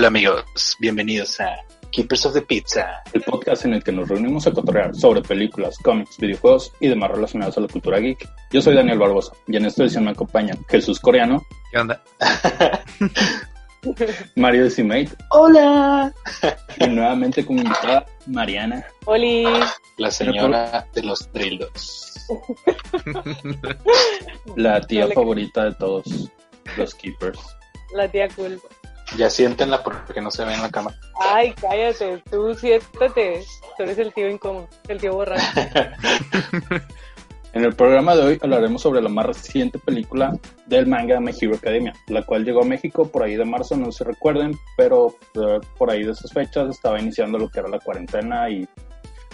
Hola amigos, bienvenidos a Keepers of the Pizza, el podcast en el que nos reunimos a cotorrear sobre películas, cómics, videojuegos y demás relacionados a la cultura geek. Yo soy Daniel Barbosa y en esta edición me acompaña Jesús Coreano. ¿Qué onda? Mario Decimate. Hola. Y nuevamente como invitada, Mariana. Hola. La señora de los drildos. La tía favorita de todos los Keepers. La tía cool. Ya siéntenla porque no se ve en la cama. Ay, cállate, tú siéntate. Tú eres el tío incómodo, el tío borracho. en el programa de hoy hablaremos sobre la más reciente película del manga My Hero Academia, la cual llegó a México por ahí de marzo, no se recuerden, pero eh, por ahí de esas fechas estaba iniciando lo que era la cuarentena y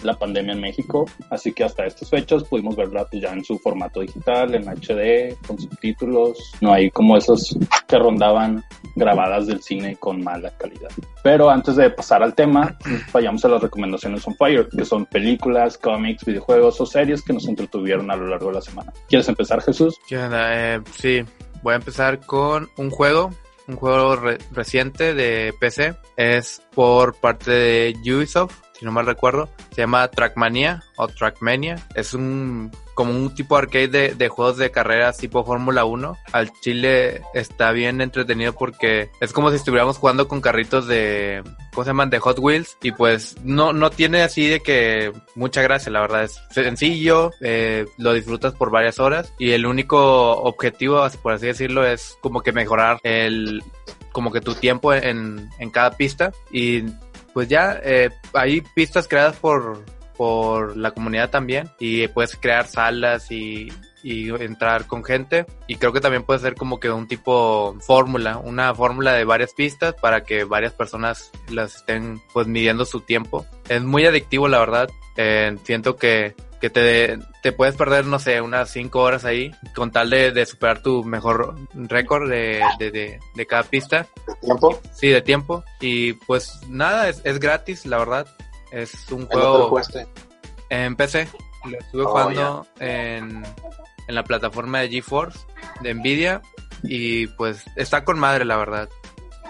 la pandemia en México, así que hasta estas fechas pudimos verla ya en su formato digital, en HD, con subtítulos, no hay como esos que rondaban grabadas del cine con mala calidad. Pero antes de pasar al tema, vayamos a las recomendaciones on fire, que son películas, cómics, videojuegos o series que nos entretuvieron a lo largo de la semana. ¿Quieres empezar, Jesús? Eh, sí, voy a empezar con un juego un juego reciente de PC. Es por parte de Ubisoft si no mal recuerdo. Se llama Trackmania o Trackmania. Es un como un tipo arcade de, juegos de carreras tipo Fórmula 1. Al Chile está bien entretenido porque es como si estuviéramos jugando con carritos de, ¿cómo se llaman? De Hot Wheels. Y pues no, no tiene así de que mucha gracia, la verdad. Es sencillo, eh, lo disfrutas por varias horas. Y el único objetivo, por así decirlo, es como que mejorar el, como que tu tiempo en, en cada pista. Y pues ya eh, hay pistas creadas por, por la comunidad también y puedes crear salas y, y entrar con gente y creo que también puede ser como que un tipo fórmula, una fórmula de varias pistas para que varias personas las estén pues midiendo su tiempo. Es muy adictivo la verdad, eh, siento que que te, te puedes perder, no sé, unas 5 horas ahí con tal de, de superar tu mejor récord de, de, de, cada pista. ¿De tiempo? Sí, de tiempo. Y pues nada, es, es gratis, la verdad. Es un juego... En PC. Lo estuve oh, jugando en, en la plataforma de GeForce, de Nvidia. Y pues está con madre, la verdad.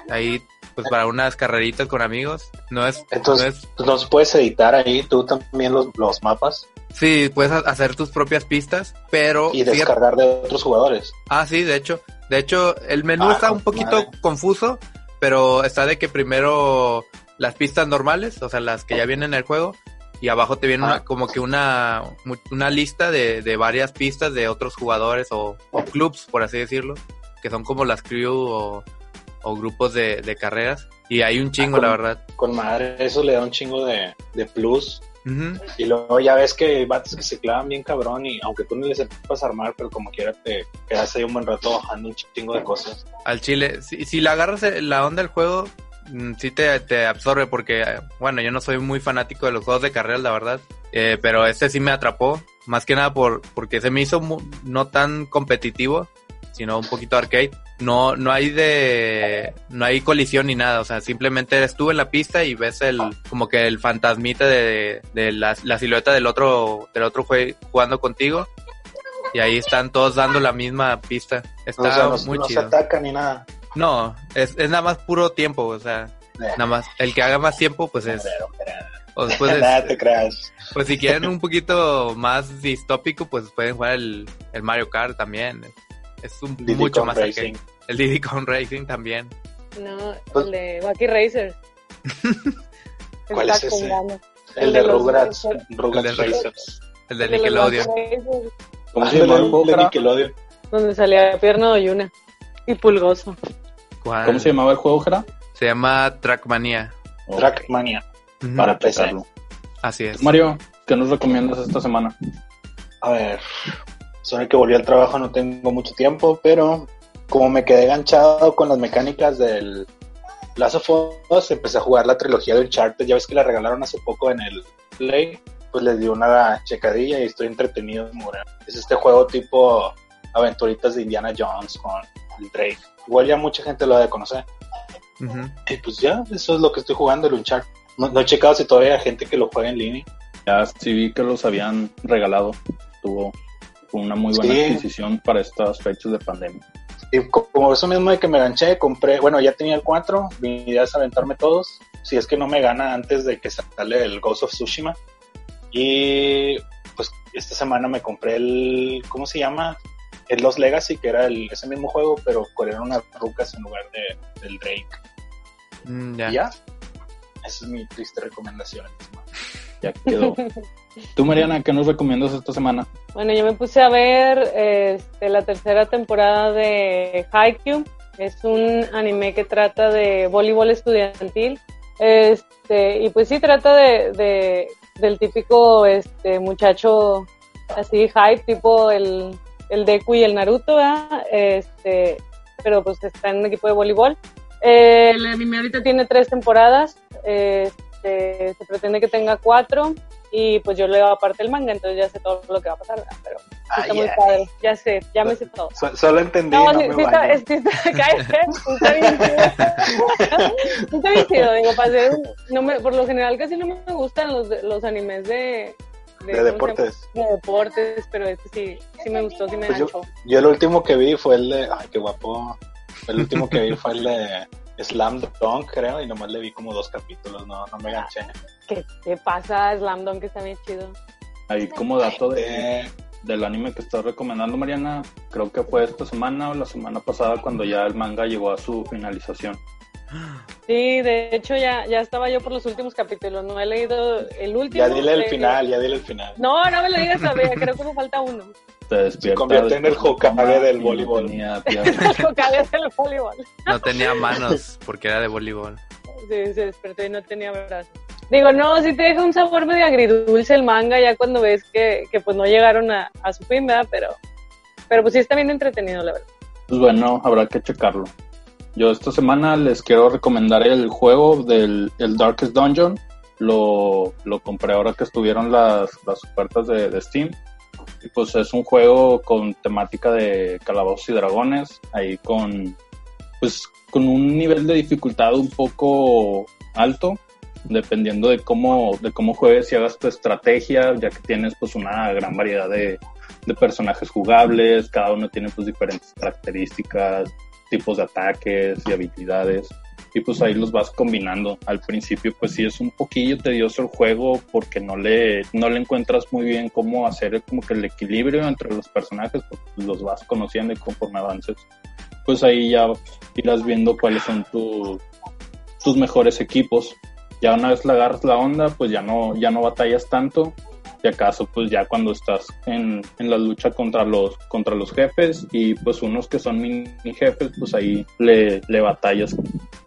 Ahí pues para unas carreritas con amigos. No es. Entonces, no, es... puedes editar ahí tú también los, los mapas? Sí, puedes hacer tus propias pistas, pero... Y descargar de otros jugadores. Ah, sí, de hecho. De hecho, el menú ah, está un poquito confuso, pero está de que primero las pistas normales, o sea, las que ya vienen en el juego, y abajo te viene como que una, una lista de, de, varias pistas de otros jugadores o, o, clubs, por así decirlo, que son como las crew o, o grupos de, de, carreras. Y hay un chingo, ah, la verdad. Con madre, eso le da un chingo de, de plus y luego ya ves que hay vatos que se clavan bien cabrón y aunque tú no les sepas armar, pero como quiera te quedas ahí un buen rato bajando un chingo de cosas. Al chile, si, si le agarras la onda del juego, mm, sí te, te, absorbe porque, bueno, yo no soy muy fanático de los juegos de carrera, la verdad, eh, pero este sí me atrapó, más que nada por porque se me hizo no tan competitivo, sino un poquito arcade no, no hay de, no hay colisión ni nada, o sea, simplemente eres tú en la pista y ves el, como que el fantasmita de, de la, la silueta del otro, del otro jugando contigo. Y ahí están todos dando la misma pista. Está muy chido. No se atacan ni nada. No, es, es nada más puro tiempo, o sea, eh. nada más. El que haga más tiempo, pues es. O después nada te creas. Pues si quieren un poquito más distópico, pues pueden jugar el, el Mario Kart también es un mucho más Racing. El Diddy Kong Racing también. No, pues el de Wacky Racer. ¿Cuál es ese? El, de, Rugrats, Rugrats Racers. El de Nickelodeon. ¿Cómo se llama el de Nickelodeon? Donde salía Pierno Yuna y Pulgoso. ¿Cuál? ¿Cómo se llamaba el juego, Jera? Se llama Trackmania. Trackmania. Para PC. checarlo. Así es. Mario, ¿qué nos recomiendas esta semana? A ver, son que volví al trabajo, no tengo mucho tiempo, pero como me quedé enganchado con las mecánicas del Last of Us, empecé a jugar la trilogía de Uncharted. Ya ves que la regalaron hace poco en el Play, pues les di una checadilla y estoy entretenido. mora. Es este juego tipo aventuritas de Indiana Jones con el Drake. Igual ya mucha gente lo ha de conocer. Y pues ya, eso es lo que estoy jugando, el Uncharted. No, no he checado si todavía hay gente que lo juega en línea. Ya sí vi que los habían regalado. Tuvo fue una muy buena Sí. adquisición para estas fechas de pandemia. Y co- como eso mismo de que me ganché, compré, bueno, ya tenía el 4, mi idea es aventarme todos, si es que no me gana antes de que sale el Ghost of Tsushima. Y pues esta semana me compré el, ¿cómo se llama? El Los Legacy, que era el, ese mismo juego, pero eran unas rucas en lugar de, del Drake. Mm, ya. ya, esa es mi triste recomendación. Ya quedó. Tú, Mariana, ¿qué nos recomiendas esta semana? Bueno, yo me puse a ver este, la tercera temporada de Haikyuu. Es un anime que trata de voleibol estudiantil. Este, y pues sí, trata de, de- del típico este, muchacho así hype, tipo el, el Deku y el Naruto, ¿verdad? Este, pero pues está en un equipo de voleibol. Eh, el anime ahorita tiene tres temporadas. Se pretende que tenga cuatro. Y pues yo leo aparte el manga, entonces ya sé todo lo que va a pasar, ¿verdad? Pero sí está Ay, muy padre. Ya sé, ya me sé todo. So- solo entendí, No, no, sí, me está, es- sí está, cállate, está bien chido. Está bien chido, digo, un- no me, por lo general casi no me gustan los, de- los animes de... de ¿cómo se llama? deportes. De deportes, pero este sí, sí me gustó, sí me Pues yo-. Yo el último que vi fue el de. Ay, qué guapo. El último que vi fue el de Slam Dunk, creo, y nomás le vi como dos capítulos, no, no me ganché. ¿Qué te pasa, Slam Dunk, que está bien chido? Ahí como dato de, Eh, del anime que estás recomendando, Mariana, creo que fue esta semana o la semana pasada cuando ya el manga llegó a su finalización. Sí, de hecho ya, ya estaba yo por los últimos capítulos, no he leído el último. ya dile el final, ya dile el final. No, no me lo digas todavía, creo que me falta uno. Se despierta. convierte en el Hokage del no voleibol. tenía piernas. Algo cabe del voleibol. No tenía manos porque era de voleibol. Sí, se despertó y no tenía brazos. Digo, no, sí te deja un sabor medio agridulce el manga ya cuando ves que, que pues no llegaron a, a su fin, ¿verdad? Pero, pero pues sí está bien entretenido, la verdad. Pues bueno, habrá que checarlo. Yo esta semana les quiero recomendar el juego del el Darkest Dungeon. Lo, lo compré ahora que estuvieron las, las ofertas de, de Steam. Y pues es un juego con temática de calabozos y dragones. Ahí con, pues, con un nivel de dificultad un poco alto. Dependiendo de cómo, de cómo juegues y hagas tu estrategia, ya que tienes pues una gran variedad de, de personajes jugables, cada uno tiene pues diferentes características, tipos de ataques y habilidades y pues ahí los vas combinando. Al principio pues sí es un poquillo tedioso el juego porque no le, no le encuentras muy bien cómo hacer como que el equilibrio entre los personajes porque pues, los vas conociendo y conforme avances pues ahí ya irás viendo cuáles son tu- tus mejores equipos. Ya una vez le agarras la onda pues ya no, ya no batallas tanto si acaso pues ya cuando estás en, en la lucha contra los contra los jefes y pues unos que son mini jefes pues ahí le, le batallas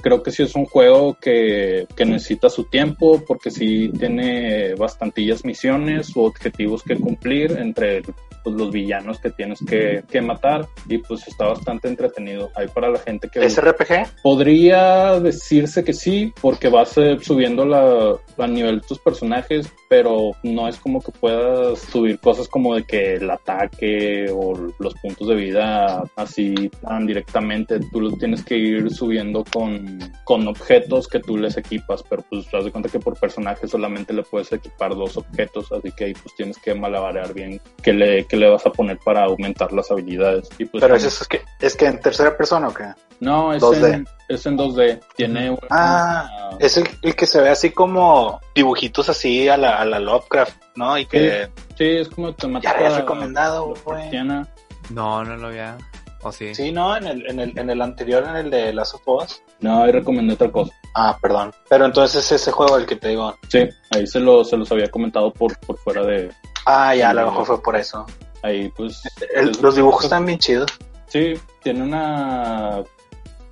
creo que sí es un juego que, que necesita su tiempo porque sí tiene bastantillas misiones o objetivos que cumplir entre pues, los villanos que tienes que, que matar y pues está bastante entretenido ahí para la gente que ¿Es RPG? Podría decirse que sí, porque vas eh, subiendo la, a nivel de tus personajes, pero no es como que puedas subir cosas como de que el ataque o los puntos de vida así tan directamente. Tú los tienes que ir subiendo con, con objetos que tú les equipas, pero pues te das de cuenta que por personaje solamente le puedes equipar dos objetos, así que ahí pues tienes que malabarear bien qué le, qué le vas a poner para aumentar las habilidades. Y, pues, Pero es, es que, es que en tercera persona o qué? no, es 2D. en, es en 2D. Tiene una- Ah, es el, el que se ve así como dibujitos así a la, a la Lovecraft, ¿no? Y que Sí, es como ya temática. lo habías recomendado, güey. No, no lo había. ¿O sí? Sí, no, en el, en el, en el anterior, en el de Last of Us. No, ahí recomendé otra cosa. Ah, perdón. Pero entonces es ese juego el que te digo. Sí, ahí se, lo, se los había comentado por, por fuera de. Ah, ya, a lo mejor fue por eso. Ahí, pues. El- es- los dibujos están bien chidos. Sí, tiene una.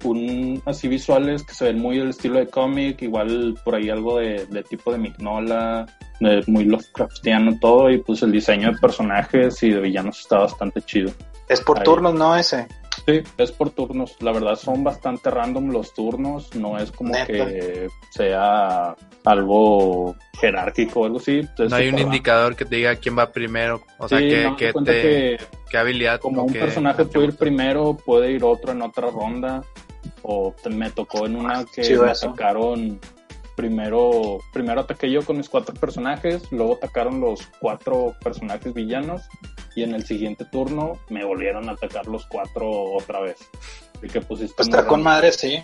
un así visuales que se ven muy del estilo de cómic, igual por ahí algo de, de tipo de Mignola, de muy Lovecraftiano todo, y pues el diseño de personajes y de villanos está bastante chido. Es por Ahí. turnos, ¿no? Ese. Sí, es por turnos. La verdad son bastante random los turnos. No es como Neta. que sea algo jerárquico o algo así. Es No hay un indicador que te diga quién va primero. O sea, Sí, que, no, que te, que qué habilidad. como un personaje puede ir primero, puede ir otro en otra ronda. O te- me tocó en una que Chido me eso. atacaron primero, primero ataqué yo con mis cuatro personajes, luego atacaron los cuatro personajes villanos y en el siguiente turno me volvieron a atacar los cuatro otra vez. Así que pues, sí Pues está con madre, sí.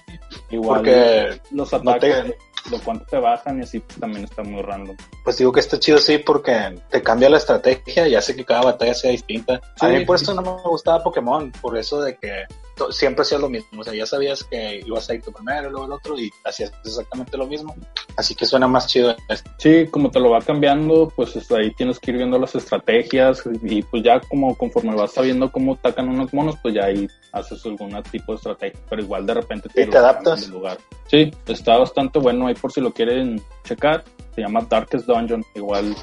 Igual Porque los no ataques te- de cuánto te bajan y así pues, también está muy random. Pues digo que está chido, sí, porque te cambia la estrategia y hace que cada batalla sea distinta. a Sí. mí por eso no me gustaba Pokémon, por eso de que siempre hacías lo mismo. O sea, ya sabías que ibas a ir tú primero, luego el otro, y hacías exactamente lo mismo. Así que suena más chido esto. Sí, como te lo va cambiando, pues hasta ahí tienes que ir viendo las estrategias y pues ya como conforme vas sabiendo cómo atacan unos monos, pues ya ahí haces algún tipo de estrategia, pero igual de repente ¿Y te adaptas? lugar. Sí, está bastante bueno ahí por si lo quieren checar, se llama Darkest Dungeon, igual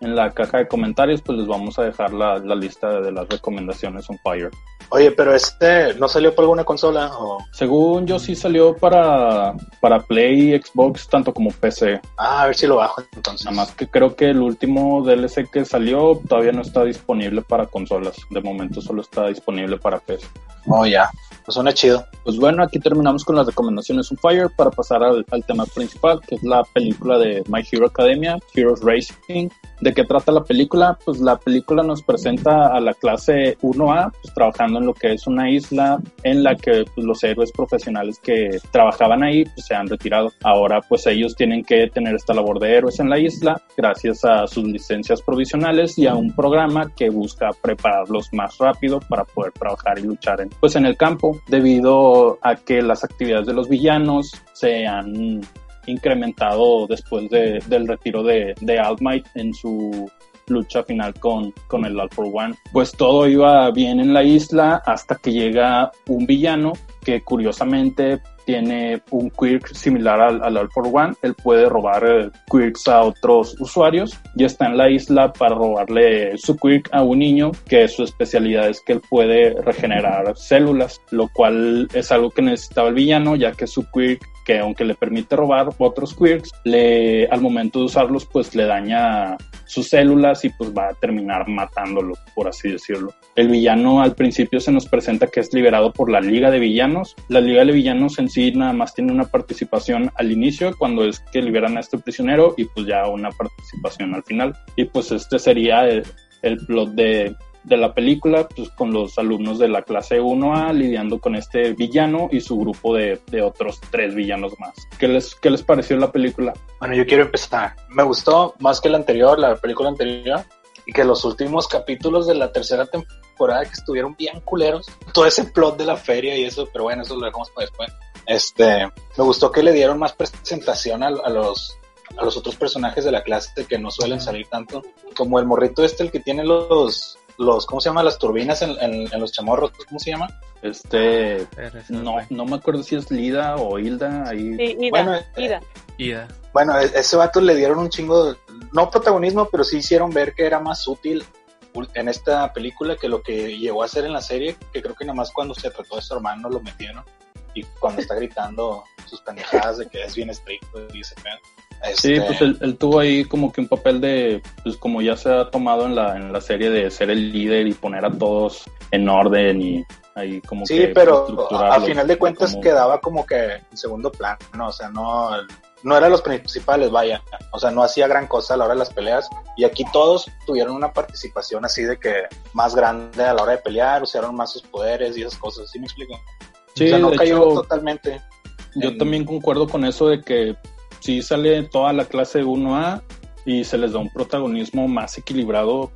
en la caja de comentarios pues les vamos a dejar la, la lista de las recomendaciones on Fire. Oye, pero este no salió por alguna consola o Según yo sí salió para, para Play, Xbox, tanto como PC. ah, a ver si lo bajo entonces. Nada más que creo que el último DLC que salió todavía no está disponible para consolas. De momento solo está disponible para PC. Oh, ya. Pues suena chido. Pues bueno, aquí terminamos con las recomendaciones on Fire para pasar al, al tema principal, que es la película de My Hero Academia, Heroes Racing. ¿De qué trata la película? Pues la película nos presenta a la clase 1A, pues trabajando en lo que es una isla en la que pues, los héroes profesionales que trabajaban ahí pues, se han retirado. Ahora pues ellos tienen que tener esta labor de héroes en la isla gracias a sus licencias provisionales y a un programa que busca prepararlos más rápido para poder trabajar y luchar en, pues, en el campo debido a que las actividades de los villanos se han incrementado después de- del retiro de, de All Might en su lucha final con, con el All for One. Pues todo iba bien en la isla hasta que llega un villano que curiosamente tiene un quirk similar al, al All for One. Él puede robar eh, quirks a otros usuarios y está en la isla para robarle su quirk a un niño que su especialidad es que él puede regenerar células, lo cual es algo que necesitaba el villano ya que su quirk que aunque le permite robar otros quirks, le, al momento de usarlos pues le daña sus células y pues va a terminar matándolo, por así decirlo. El villano al principio se nos presenta que es liberado por la Liga de Villanos. La Liga de Villanos en sí nada más tiene una participación al inicio cuando es que liberan a este prisionero y pues ya una participación al final. Y pues este sería el, el plot de, de la película, pues con los alumnos de la clase 1A lidiando con este villano y su grupo de, de otros tres villanos más. ¿Qué les, ¿Qué les pareció la película? Bueno, yo quiero empezar. Me gustó más que la anterior, la película anterior, y que los últimos capítulos de la tercera temporada que estuvieron bien culeros. Todo ese plot de la feria y eso, pero bueno, eso lo dejamos para después. Este, me gustó que le dieron más presentación a, a los a los otros personajes de la clase que no suelen salir tanto, como el morrito este, el que tiene los los, ¿cómo se llama? Las turbinas en, en, en los chamorros, ¿cómo se llama? Este, no, no me acuerdo si es Lida o Hilda ahí. Sí, Ida, Bueno, Ida. Ida. Bueno, e- ese vato le dieron un chingo, de- no protagonismo, pero sí hicieron ver que era más útil en esta película que lo que llegó a ser en la serie, que creo que nada más cuando se trató de su hermano lo metieron. Y cuando está gritando sus pendejadas de que es bien estricto y ese pedo. Sí, Este, pues él, él tuvo ahí como que un papel de, pues como ya se ha tomado en la, en la serie de ser el líder y poner a todos en orden y ahí como Sí, que pero estructurarlos, al final de cuentas como- quedaba como que en segundo plano, ¿no? O sea, no, no eran los principales, vaya. O sea, no hacía gran cosa a la hora de las peleas. Y aquí todos tuvieron una participación así de que más grande a la hora de pelear, usaron más sus poderes y esas cosas, ¿sí me explico? Sí, o sea, no cayó hecho, totalmente. Yo también concuerdo con eso de que sí sale toda la clase 1A y se les da un protagonismo más equilibrado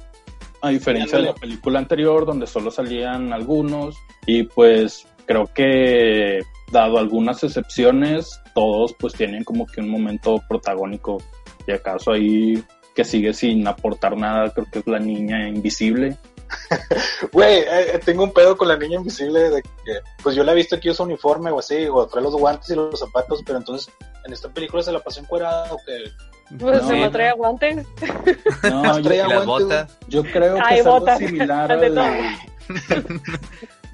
a diferencia de la película anterior donde solo salían algunos y pues creo que dado algunas excepciones todos pues tienen como que un momento protagónico. Y acaso ahí que sigue sin aportar nada creo que es la niña invisible Güey, eh, tengo un pedo con la niña invisible de que, pues yo la he visto que usa uniforme o así, o trae los guantes y los zapatos, pero entonces en esta película se la pasó encuerada o que... Pues No, se me no. trae guantes. No, yo, traía guantes, botas. yo creo que Ay, es algo similar al...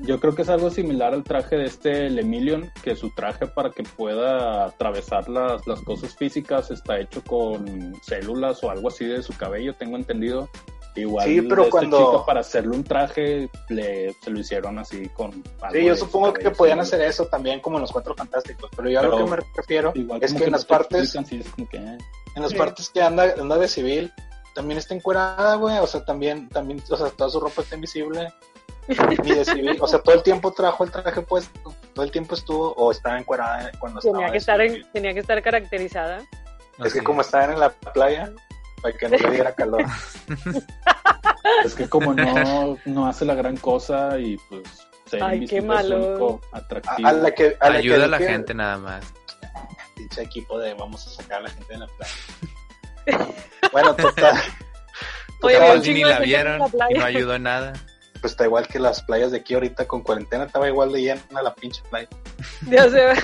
Yo creo que es algo similar al traje de este el Emilion, que su traje para que pueda atravesar las, las cosas físicas está hecho con células o algo así de su cabello, tengo entendido. Igual Sí, pero de este cuando- chico para hacerle un traje le, se lo hicieron así con Sí, yo supongo que podían hacer eso también como en los Cuatro Fantásticos, pero yo a lo que me refiero es que en las te partes, explican, sí, es como que, eh. en las Sí. partes que anda, anda de civil, también está encuerada, güey, o sea, también, también, o sea, toda su ropa está invisible, ni de civil, o sea, todo el tiempo trajo el traje puesto, todo el tiempo estuvo, o estaba encuerada cuando estaba Tenía que de estar, en- tenía que estar caracterizada. Es que como estaban en la playa, para que no le diera calor. Es que como no, no hace la gran cosa y pues ser Ay, qué malo. A, atractivo. a la que, a la Ayuda que a la gente nada más. Pinche equipo de vamos a sacar a la gente de la playa. bueno, total. Oye, total, ni la vieron la y no ayudó en nada. pues está igual que las playas de aquí ahorita con cuarentena, estaba igual de llena la pinche playa. Ya se ve.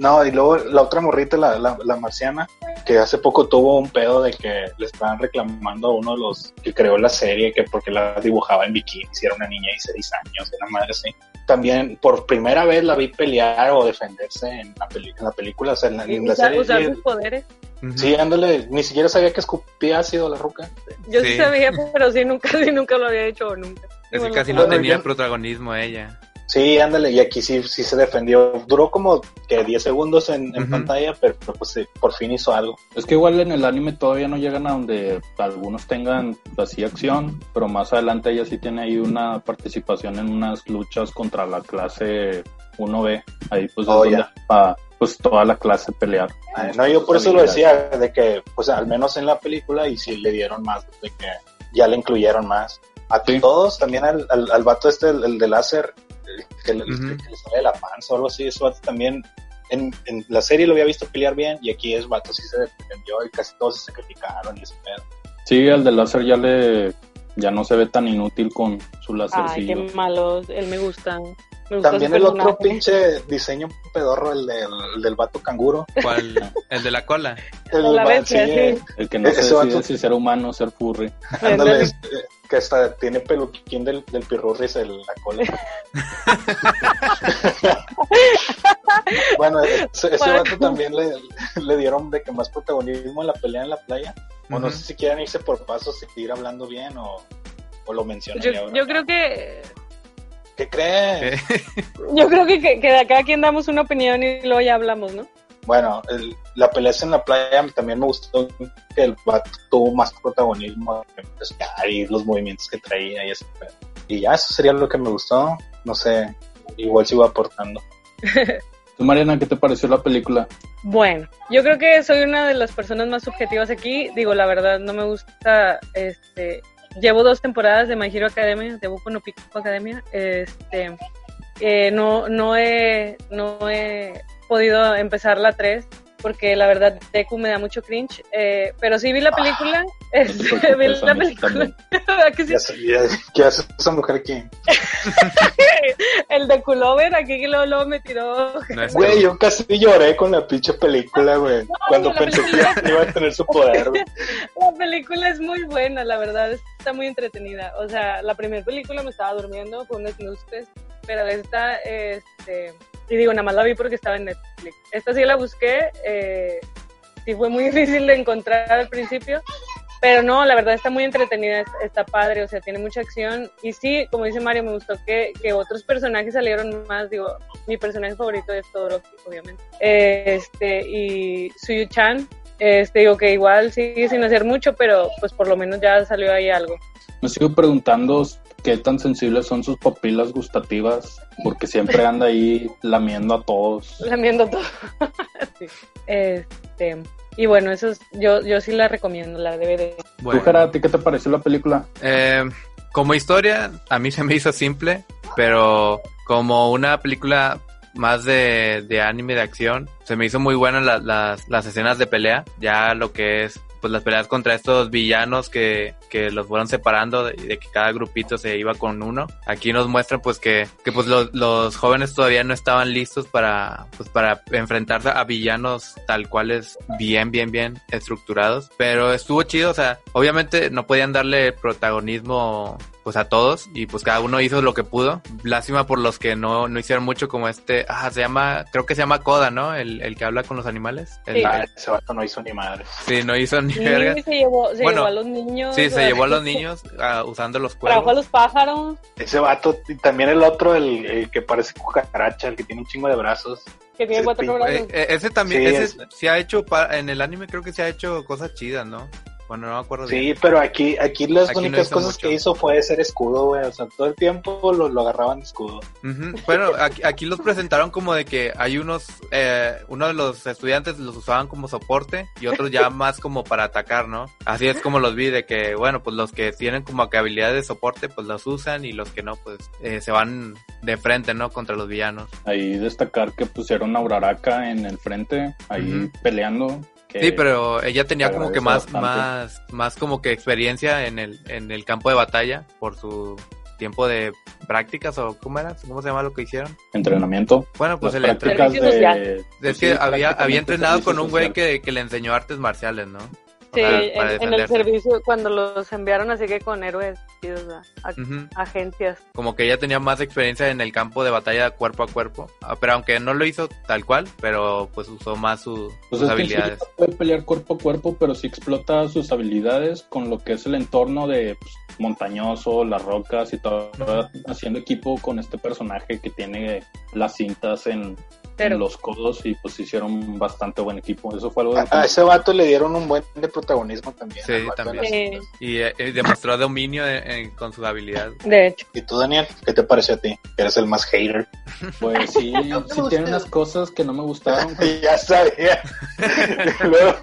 No, y luego la otra morrita, la, la, la marciana, que hace poco tuvo un pedo de que le estaban reclamando a uno de los que creó la serie que porque la dibujaba en bikini, si era una niña de 6 años, una madre así. También por primera vez la vi pelear o defenderse en la, peli- en la película, o sea, en la, en la Usar, serie. usar sí, sus poderes. Ujú. Sí, ándale, ni siquiera sabía que escupía ácido la ruca. Yo sí. Sí. sabía, pero sí nunca, sí nunca lo había hecho nunca. Es que Bueno, casi no tenía yo- protagonismo ella. Sí, ándale, y aquí sí, sí se defendió. Duró como que 10 segundos en, pantalla, pero, pero, pues sí, por fin hizo algo. Es que igual en el anime todavía no llegan a donde algunos tengan así acción, pero más adelante ella sí tiene ahí una participación en unas luchas contra la clase 1B. Ahí pues es Oh, donde ya. va pues toda la clase pelear. Ay, no, yo por eso lo decía, de que, pues al menos en la película, y sí le dieron más, de que ya le incluyeron más. A Sí. todos, también al, al, al vato este, el, el de láser, que, le- Ujú. que le sale de la panza o algo así, ese vato también, en, en la serie lo había visto pelear bien, y aquí es vato sí se defendió, y casi todos se sacrificaron, y ese pedo. Sí, al de láser ya le ya no se ve tan inútil con su Ay, lásercillo. qué malos. Él me gusta. Me gusta También el otro pinche diseño pedorro, el del, el del vato canguro. ¿Cuál? El de la cola. El La bestia, sí, sí. El que no se decide vato- si ser humano o ser furry. Ándale, Ándale. este, que hasta tiene peluquín del, del pirurris en la cola. bueno, ese, ese vato también le, le dieron de que más protagonismo en la pelea en la playa. O no sé si quieren irse por pasos y ir hablando bien o, o lo mencionan. Yo, ahora. yo creo que ¿Qué crees? ¿Qué? yo creo que, que, que de cada quien damos una opinión y luego ya hablamos, ¿no? Bueno, el- la pelea en la playa también me gustó que el vato tuvo más protagonismo pescar y los movimientos que traía y pedo. Y ya, eso sería lo que me gustó. No sé, igual sigo aportando. ¿Tú, Mariana, qué te pareció la película? Bueno, yo creo que soy una de las personas más subjetivas aquí. Digo, la verdad, no me gusta, este, llevo dos temporadas de My Hero Academia, de Boku no Pico Academia, este, eh, no, no he, no he podido empezar la 3 porque la verdad Deku me da mucho cringe, eh, pero sí vi la película, te este, vi preocupes, la película. Ya ya- ¿Qué hace esa mujer aquí? El de Culover aquí que luego, luego me tiró No Güey, yo casi lloré con la pinche película, güey. Cuando pensé que iba a tener su poder, güey. La película es muy buena, la verdad, está muy entretenida. O sea, la primera película me estaba durmiendo, fue un snooze pero esta, este, y digo, nada más la vi porque estaba en Netflix. Esta sí la busqué, eh, sí fue muy difícil de encontrar al principio, pero no, la verdad está muy entretenida, es- está padre, o sea, tiene mucha acción. Y sí, como dice Mario, me gustó que, que otros personajes salieron más, digo, mi personaje favorito es Todoroki, obviamente. Este, y Suyu-chan, este, digo que igual sigue sin hacer mucho, pero pues por lo menos ya salió ahí algo. Me sigo preguntando qué tan sensibles son sus papilas gustativas, porque siempre anda ahí lamiendo a todos. Lamiendo todo. Sí. Este, y bueno, eso es, yo, yo sí la recomiendo, la DVD. Bueno. ¿Tú, Jara, a ti qué te pareció la película? Eh, como historia, a mí se me hizo simple, pero como una película más de, de anime de acción, se me hizo muy buena la- las, las escenas de pelea. Ya lo que es pues las peleas contra estos villanos que, que los fueron separando de, de que cada grupito se iba con uno. Aquí nos muestran pues que, que pues los, los jóvenes todavía no estaban listos para, pues para enfrentarse a villanos tal cuales bien, bien, bien estructurados. Pero estuvo chido, o sea, obviamente no podían darle protagonismo pues a todos y pues cada uno hizo lo que pudo. Lástima por los que no, no hicieron mucho como este, ah, se llama, creo que se llama Koda, ¿no? El, el que habla con los animales. El- Sí. Ah, ese vato no hizo ni madres. sí, no hizo ni Sí, verga. se llevó, se Bueno, llevó a los niños. Sí, se llevó a los niños ah, usando los Trajo a los pájaros. Ese vato, y también el otro, el, el que parece cucaracha, el que tiene un chingo de brazos. Que tiene cuatro brazos. Eh, eh, ese también, Sí, ese es- se ha hecho, pa- en el anime creo que se ha hecho cosas chidas, ¿no? Bueno, no me acuerdo bien. Sí, pero aquí, aquí las Aquí únicas cosas mucho. que hizo fue ser escudo, güey. O sea, todo el tiempo lo, lo agarraban de escudo. Bueno, aquí, aquí los presentaron como de que hay unos, eh, uno de los estudiantes los usaban como soporte y otros ya más como para atacar, ¿no? Así es como los vi, de que, bueno, pues los que tienen como que habilidad de soporte, pues los usan y los que no, pues eh, se van de frente, ¿no? Contra los villanos. Ahí destacar que pusieron a Uraraka en el frente, ahí peleando. Que- Sí, pero ella tenía como que más, bastante. más, más como que experiencia en el, en el campo de batalla por su tiempo de prácticas o cómo era, cómo se llama lo que hicieron. Entrenamiento. Bueno, pues Las el entre- prácticas Servicio social. de... es pues que sí, había, había entrenado con un güey que, que le enseñó artes marciales, ¿no? Sí, en, para en el servicio, cuando los enviaron así que con héroes, sí, o sea, a- Ujú. agencias. Como que ella tenía más experiencia en el campo de batalla cuerpo a cuerpo. Ah, Pero aunque no lo hizo tal cual, pero pues usó más su- Pues sus es que en sí habilidades. no puede pelear cuerpo a cuerpo, pero sí explota sus habilidades con lo que es el entorno de pues, montañoso, las rocas y todo, haciendo equipo con este personaje que tiene las cintas en, En los codos y pues hicieron bastante buen equipo. Eso fue algo de A, a ese vato le dieron un buen de protagonismo también. Sí, también. Y eh, eh, demostró dominio en- en- con su habilidad. De hecho. ¿Y tú, Daniel? ¿Qué te pareció a ti? Que eres el más hater. Pues sí, sí tiene unas cosas que no me gustaron. ya sabía. Luego,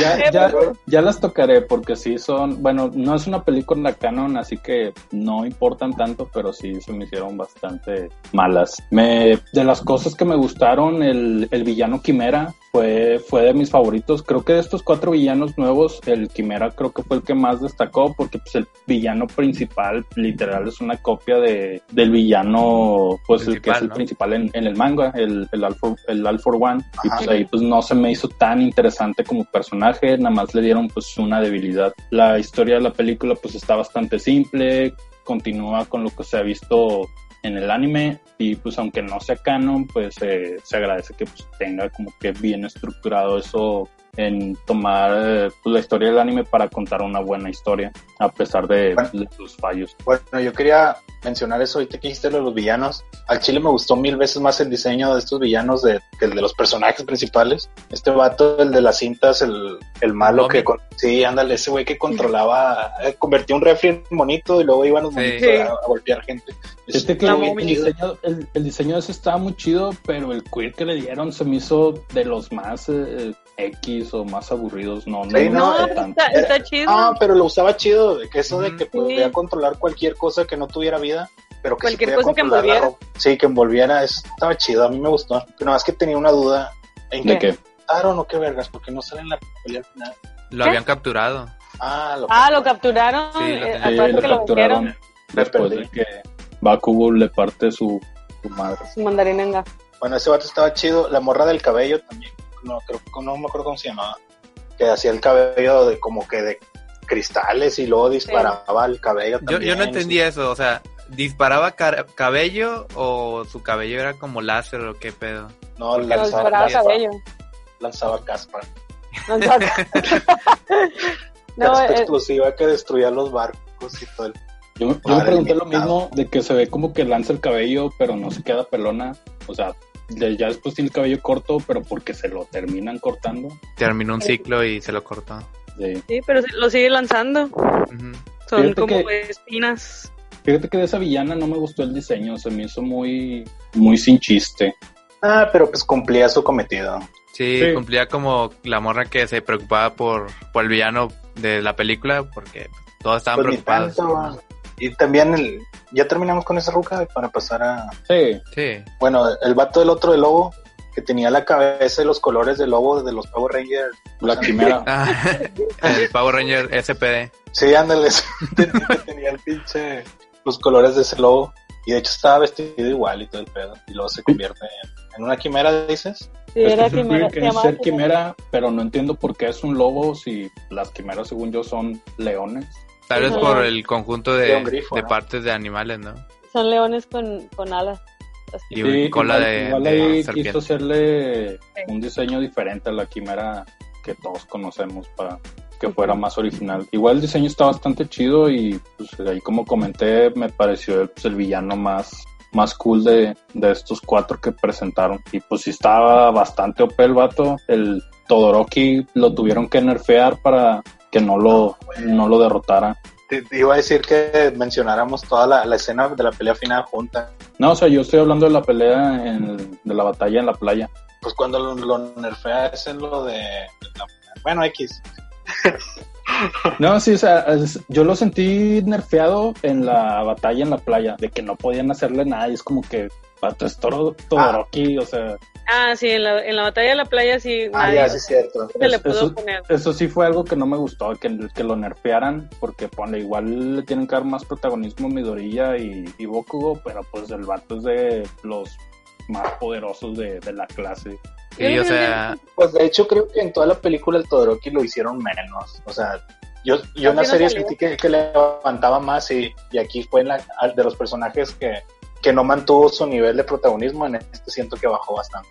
Ya, ya, ya las tocaré porque sí son, bueno, no es una película canon, así que no importan tanto, pero sí se me hicieron bastante malas. Me, de las cosas que me gustaron, el, el villano Quimera fue, fue de mis favoritos. Creo que de estos cuatro villanos nuevos, el Quimera creo que fue el que más destacó porque pues el villano principal literal es una copia de, del villano, pues el que es Principal, el ¿no? principal en, en el manga, el, el All for, el All for One. Y Ajá. pues ahí pues no se me hizo tan interesante como personaje, nada más le dieron pues una debilidad. La historia de la película pues está bastante simple, continúa con lo que se ha visto en el anime y pues aunque no sea canon pues eh, se agradece que pues tenga como que bien estructurado eso en tomar eh, pues, la historia del anime para contar una buena historia a pesar de, Bueno. de sus fallos. Bueno, yo quería mencionar eso ahorita que dijiste lo de los villanos. Al chile me gustó mil veces más el diseño de estos villanos de, que el de los personajes principales. Este vato, el de las cintas, el, el malo que... con- sí, ándale, ese güey que controlaba... eh, convertía un refri en monito y luego iban los Sí. monitos a, a golpear gente. Es- Este que el, diseño, el, el diseño de ese estaba muy chido, pero el queer que le dieron se me hizo de los más eh, X o más aburridos. No, no, Sí, no, No, tanto. está, está chido. Ah, pero lo usaba chido, de que eso de Ujú. que Sí. podía controlar cualquier cosa que no tuviera vida, pero que sí Cualquier podía cosa que controlar la envolviera. ropa. Sí, que envolviera, eso estaba chido, a mí me gustó. Pero nada más que tenía una duda, ¿en ¿De qué qué? mataron o qué vergas? Porque no sale en la pelea al final. Lo ¿Qué? habían capturado. Ah, lo Ah, lo capturaron. Sí, lo eh. Sí, aparte lo que lo capturaron vendieron después de que Bakugo le parte su, su madre. su en gas. Bueno, ese vato estaba chido. La morra del cabello también, no, creo, no me acuerdo cómo se llamaba. Que hacía el cabello de como que de cristales y luego disparaba el cabello Yo, también. yo no entendía eso, o sea, ¿disparaba cabello o su cabello era como láser o qué pedo? No, lanzaba, disparaba caspa, cabello. lanzaba caspa. Lanzaba- no, Caspa eh, explosiva que destruía los barcos y todo el Yo, me- yo pregunté lo mismo de que se ve como que lanza el cabello, pero no se queda pelona. O sea, ya después tiene el cabello corto, pero porque se lo terminan cortando. Terminó un ciclo y se lo cortó. Sí. sí, pero lo sigue lanzando. Son Fíjate como que- espinas. Fíjate que de esa villana no me gustó el diseño, se me hizo muy, muy sin chiste. Ah, pero pues cumplía su cometido. Sí, Sí. cumplía como la morra que se preocupaba por, por el villano de la película porque todos estaban Pues ni preocupados. tanto, va. Y también el, ya terminamos con esa ruca para pasar a Sí, Sí, bueno, el vato del otro del lobo, que tenía la cabeza y los colores del lobo de los Power Rangers. La quimera. Ah, el Power Ranger SPD. Sí, ándale, tenía el pinche, los colores de ese lobo. Y de hecho estaba vestido igual y todo el pedo. Y luego se convierte en, en una quimera, dices. Sí, Es era que quimera. se es ser quimera, pero no entiendo por qué es un lobo si las quimeras, según yo, son leones. Tal vez por el conjunto de, León grifo, de ¿no? partes de animales, ¿no? Son leones con, con alas. Así. Y una cola igual, de, igual de ahí serpiente. quiso hacerle Sí. un diseño diferente a la quimera que todos conocemos para que fuera más original. Igual el diseño está bastante chido y pues ahí como comenté me pareció pues, el villano más más cool de, de estos cuatro que presentaron. Y pues sí estaba bastante OP el vato. El Todoroki lo tuvieron que nerfear para que no lo, no lo derrotara. Te, te iba a decir que mencionáramos toda la, la escena de la pelea final junta. No, o sea, yo estoy hablando de la pelea en- de la batalla en la playa. Pues cuando lo, lo nerfea es en lo de... la- bueno, X. No, sí, o sea, yo lo sentí nerfeado en la batalla en la playa, de que no podían hacerle nada y es como que, pato, es Toro- Todoroki, o sea, Ah, sí, en la, en la batalla de la playa sí, Ah, nadie ya, sí es cierto. se le pudo eso- poner. eso sí fue algo que no me gustó, que, que lo nerfearan, porque ponle, igual le tienen que dar más protagonismo a Midoriya y, y Bokugo, pero pues el vato es de los más poderosos de, de la clase. Y, o sea, Pues de hecho creo que en toda la película el Todoroki lo hicieron menos. O sea, yo, yo en la serie sentí que, que levantaba más y, y aquí fue en la, al- de los personajes que, que no mantuvo su nivel de protagonismo. En este siento que bajó bastante.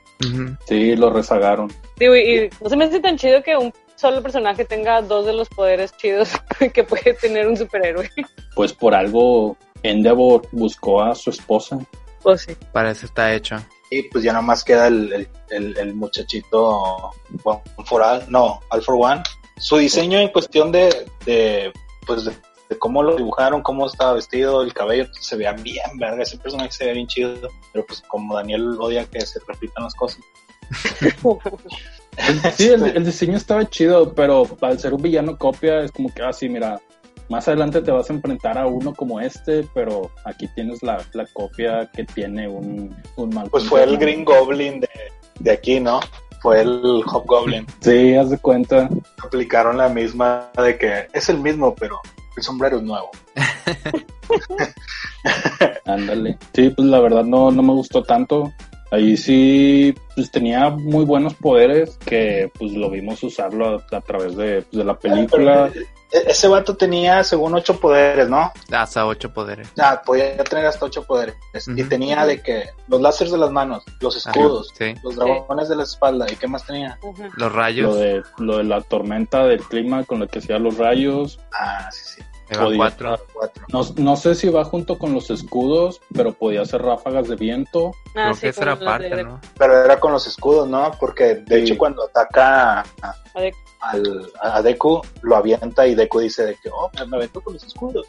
Sí, lo rezagaron. Digo, y, y no se me hace tan chido que un solo personaje tenga dos de los poderes chidos que puede tener un superhéroe. Pues por algo Endeavor buscó a su esposa. Pues sí. para eso está hecho. Y pues ya nomás queda el, el, el, el muchachito One for All, no, All for One. Su diseño en cuestión de, de pues de, cómo lo dibujaron, cómo estaba vestido, el cabello, se veía bien, verga, ese personaje se veía bien chido. Pero pues como Daniel odia que se repitan las cosas. Sí, el, el diseño estaba chido, pero al ser un villano copia es como que, ah, sí, mira, más adelante te vas a enfrentar a uno como este, pero aquí tienes la, la copia que tiene un, un mal. Pues fue el Green Goblin de, de aquí, ¿no? Fue el Hobgoblin. Sí, haz de cuenta. Aplicaron la misma de que es el mismo, pero el sombrero es nuevo. Ándale. Sí, pues la verdad no, no me gustó tanto. Ahí sí, pues tenía muy buenos poderes que pues lo vimos usarlo a, a través de, pues, de la película. Pero, e- ese vato tenía según ocho poderes, ¿no? Hasta ocho poderes. Ah, podía tener hasta ocho poderes. Y tenía de que los láseres de las manos, los Ajá, escudos, sí. los dragones de la espalda. ¿Y qué más tenía? Los Lo rayos. de, lo de la tormenta del clima con la que hacía los rayos. Ah, sí, sí. Cuatro. Cuatro. No, no sé si va junto con los escudos, pero podía hacer ráfagas de viento. Ah, Creo sí, que esa era parte, de- ¿no? Pero era con los escudos, ¿no? Porque de Sí. hecho cuando ataca a, al, a Deku, lo avienta y Deku dice de que, oh, me aventó con los escudos.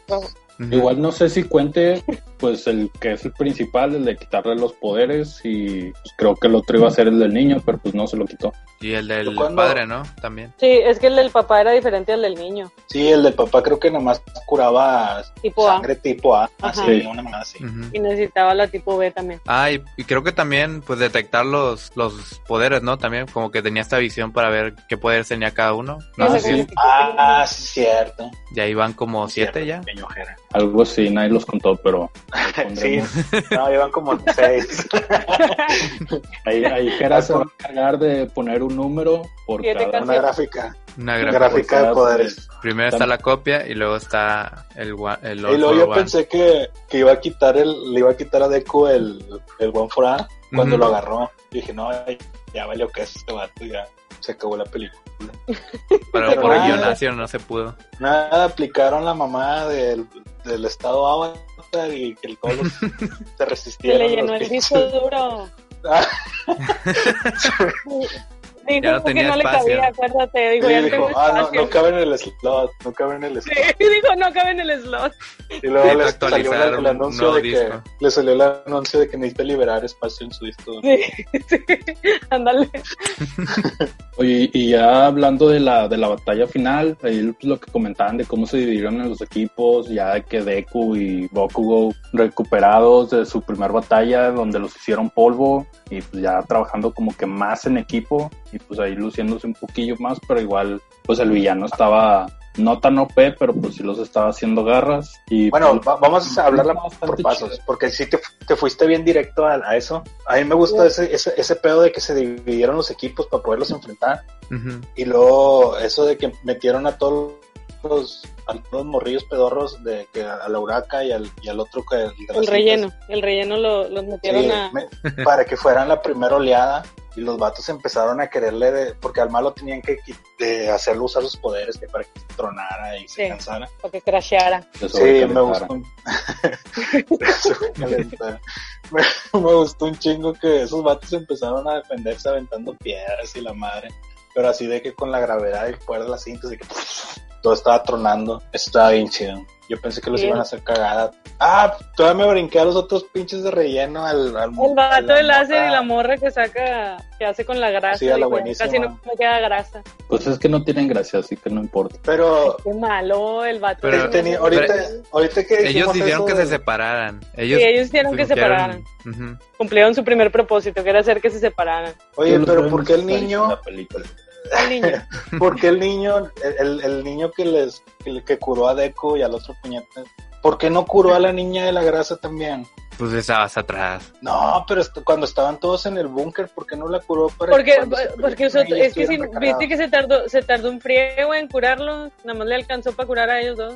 Igual no sé si cuente, pues el que es el principal, el de quitarle los poderes, y pues, creo que el otro iba a ser el del niño, pero pues no se lo quitó. Y el del ¿Cuándo? padre, ¿no? También. Sí, es que el del papá era diferente al del niño. Sí, el del papá creo que nomás curaba Tipo A. sangre tipo A. Ajá. Así, Sí. una más así. Y necesitaba la tipo B también. Ah, y, y creo que también, pues, detectar los, los poderes, ¿no? También, como que tenía esta visión para ver qué poderes tenía cada uno. No Ah, sé sí. si- Ese que- Ah, sí, cierto. Y ahí van como siete ya. Algo así, nadie los contó, pero Sí, no, llevan como seis. ahí, ahí Jera se va a encargar de poner un número por. Una gráfica. Una gráfica. gráfica de poderes. Primero está la copia y luego está el, el All Y luego yo One. pensé que, que iba a quitar el, le iba a quitar a Deku el, el One for All cuando lo agarró. Dije, no, ya valió que es este vato, ya se acabó la película. Pero por nada. guionación no se pudo. Nada, aplicaron la mamá del, del estado Avatar y que todos los- se Se resistieron. le llenó el disco duro. Ah, Dijo Ya no tenía no le espacio. cabía, acuérdate. Dijo, sí, ya no dijo, tengo ah, no, no cabe en el slot, no cabe en el Sí, slot. dijo, no cabe en el slot. Y luego Sí, le salió el, el un anuncio de que disco. le salió el anuncio de que necesita liberar espacio en su disco. Sí, sí, ándale. Oye, Oye, y ya hablando de la, de la batalla final, ahí pues, lo que comentaban de cómo se dividieron en los equipos, ya de que Deku y Bokugo recuperados de su primer batalla, donde los hicieron polvo, y pues ya trabajando como que más en equipo, y pues ahí luciéndose un poquillo más, pero igual, pues el villano estaba no tan OP, pero pues sí los estaba haciendo garras. Y bueno, pues, va- vamos a hablarla por pasos, chido. porque si te, te fuiste bien directo a, a eso. A mí me gusta ese, ese, ese pedo de que se dividieron los equipos para poderlos enfrentar. Y luego eso de que metieron a todos los, a todos los morrillos pedorros de que a la Uraca y al, y al otro que El relleno, el relleno lo, los metieron Sí, a... me- para que fueran la primera oleada y los vatos empezaron a quererle de, porque al malo tenían que de hacerlo usar sus poderes que para que tronara y se Sí. cansara. para que crasheara. Sí, me gustó. Sobrecalentar. me, me gustó un chingo que esos vatos empezaron a defenderse aventando piedras y la madre. Pero así de que con la gravedad y el poder de las cintas de que todo estaba tronando. Estaba bien chido. Yo pensé que los Sí. iban a hacer cagada. Ah, todavía me brinqué a los otros pinches de relleno al, al El vato a de láser y la morra que saca, que hace con la grasa. Sí, a la buenísima. Casi no me queda grasa. Pues es que no tienen gracia, así que no importa. Pero Qué malo el vato. Pero- tenía- ahorita, pero- ahorita que Ellos hicieron eso que de- se separaran. Ellos, Sí, ellos hicieron que se separaran. Cumplieron su primer propósito, que era hacer que se separaran. Oye, pero ¿por qué el niño, la película. El niño. por qué el niño, el, el niño que les, que, que curó a Deku y al otro puñete, ¿por qué no curó a la niña de la grasa también? Pues estabas atrás. No, pero cuando estaban todos en el búnker, ¿por qué no la curó para Porque, se porque ellos es que si viste que se tardó, se tardó un friego en curarlo, nada más le alcanzó para curar a ellos dos.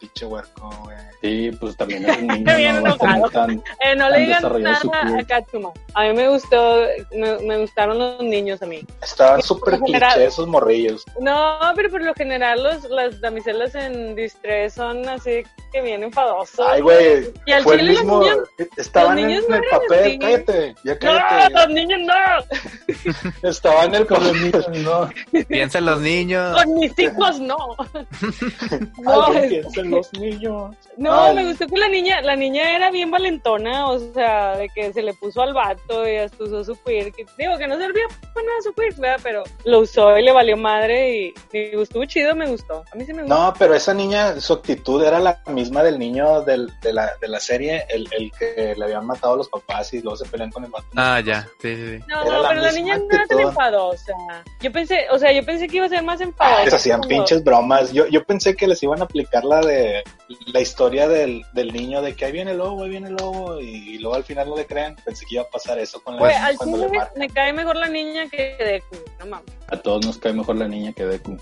Pinche huerco, güey. Sí, pues también es un niño, Bien no tan... Eh, no le digan nada a Katsuma. A mí me gustó, me, me gustaron los niños a mí. Estaban súper cliché esos morrillos. No, pero por lo general los, las damiselas en distress son así que bien enfadosos. Ay, güey, Y al fue el los mismo, niños- estaban los en, niños en no el papel, así. cállate, ya ¡No! cállate. ¡Los niños no! Estaban en el Con los papel. niños, no. Piensa en los niños. ¡Con mis hijos no! no, Alguien es- piensa en los niños. no Ay. me gustó que la niña, la niña era bien valentona, o sea, de que se le puso al vato y hasta usó su quirk. Digo que no servía para nada su quirk, ¿verdad? Pero lo usó y le valió madre y, y estuvo chido, me gustó. A mí sí me gustó. No, pero esa niña, su actitud era la misma del niño del, de, la, de la serie, el, el que le habían matado a los papás y luego se pelean con el vato. Ah, ya. Sí, sí, sí. No, Era la pero la niña no era tan actitud. enfadosa. Yo pensé, o sea, yo pensé que iba a ser más Ah, enfadosa. les hacían como- pinches bromas. Yo, yo pensé que les iban a aplicar la de la historia del, del niño de que ahí viene el lobo, ahí viene el lobo, y, luego al final no le crean. Pensé que iba a pasar eso con la al cuando chile le marcan. me cae mejor la niña que Deku, no mames. A todos nos cae mejor la niña que Deku.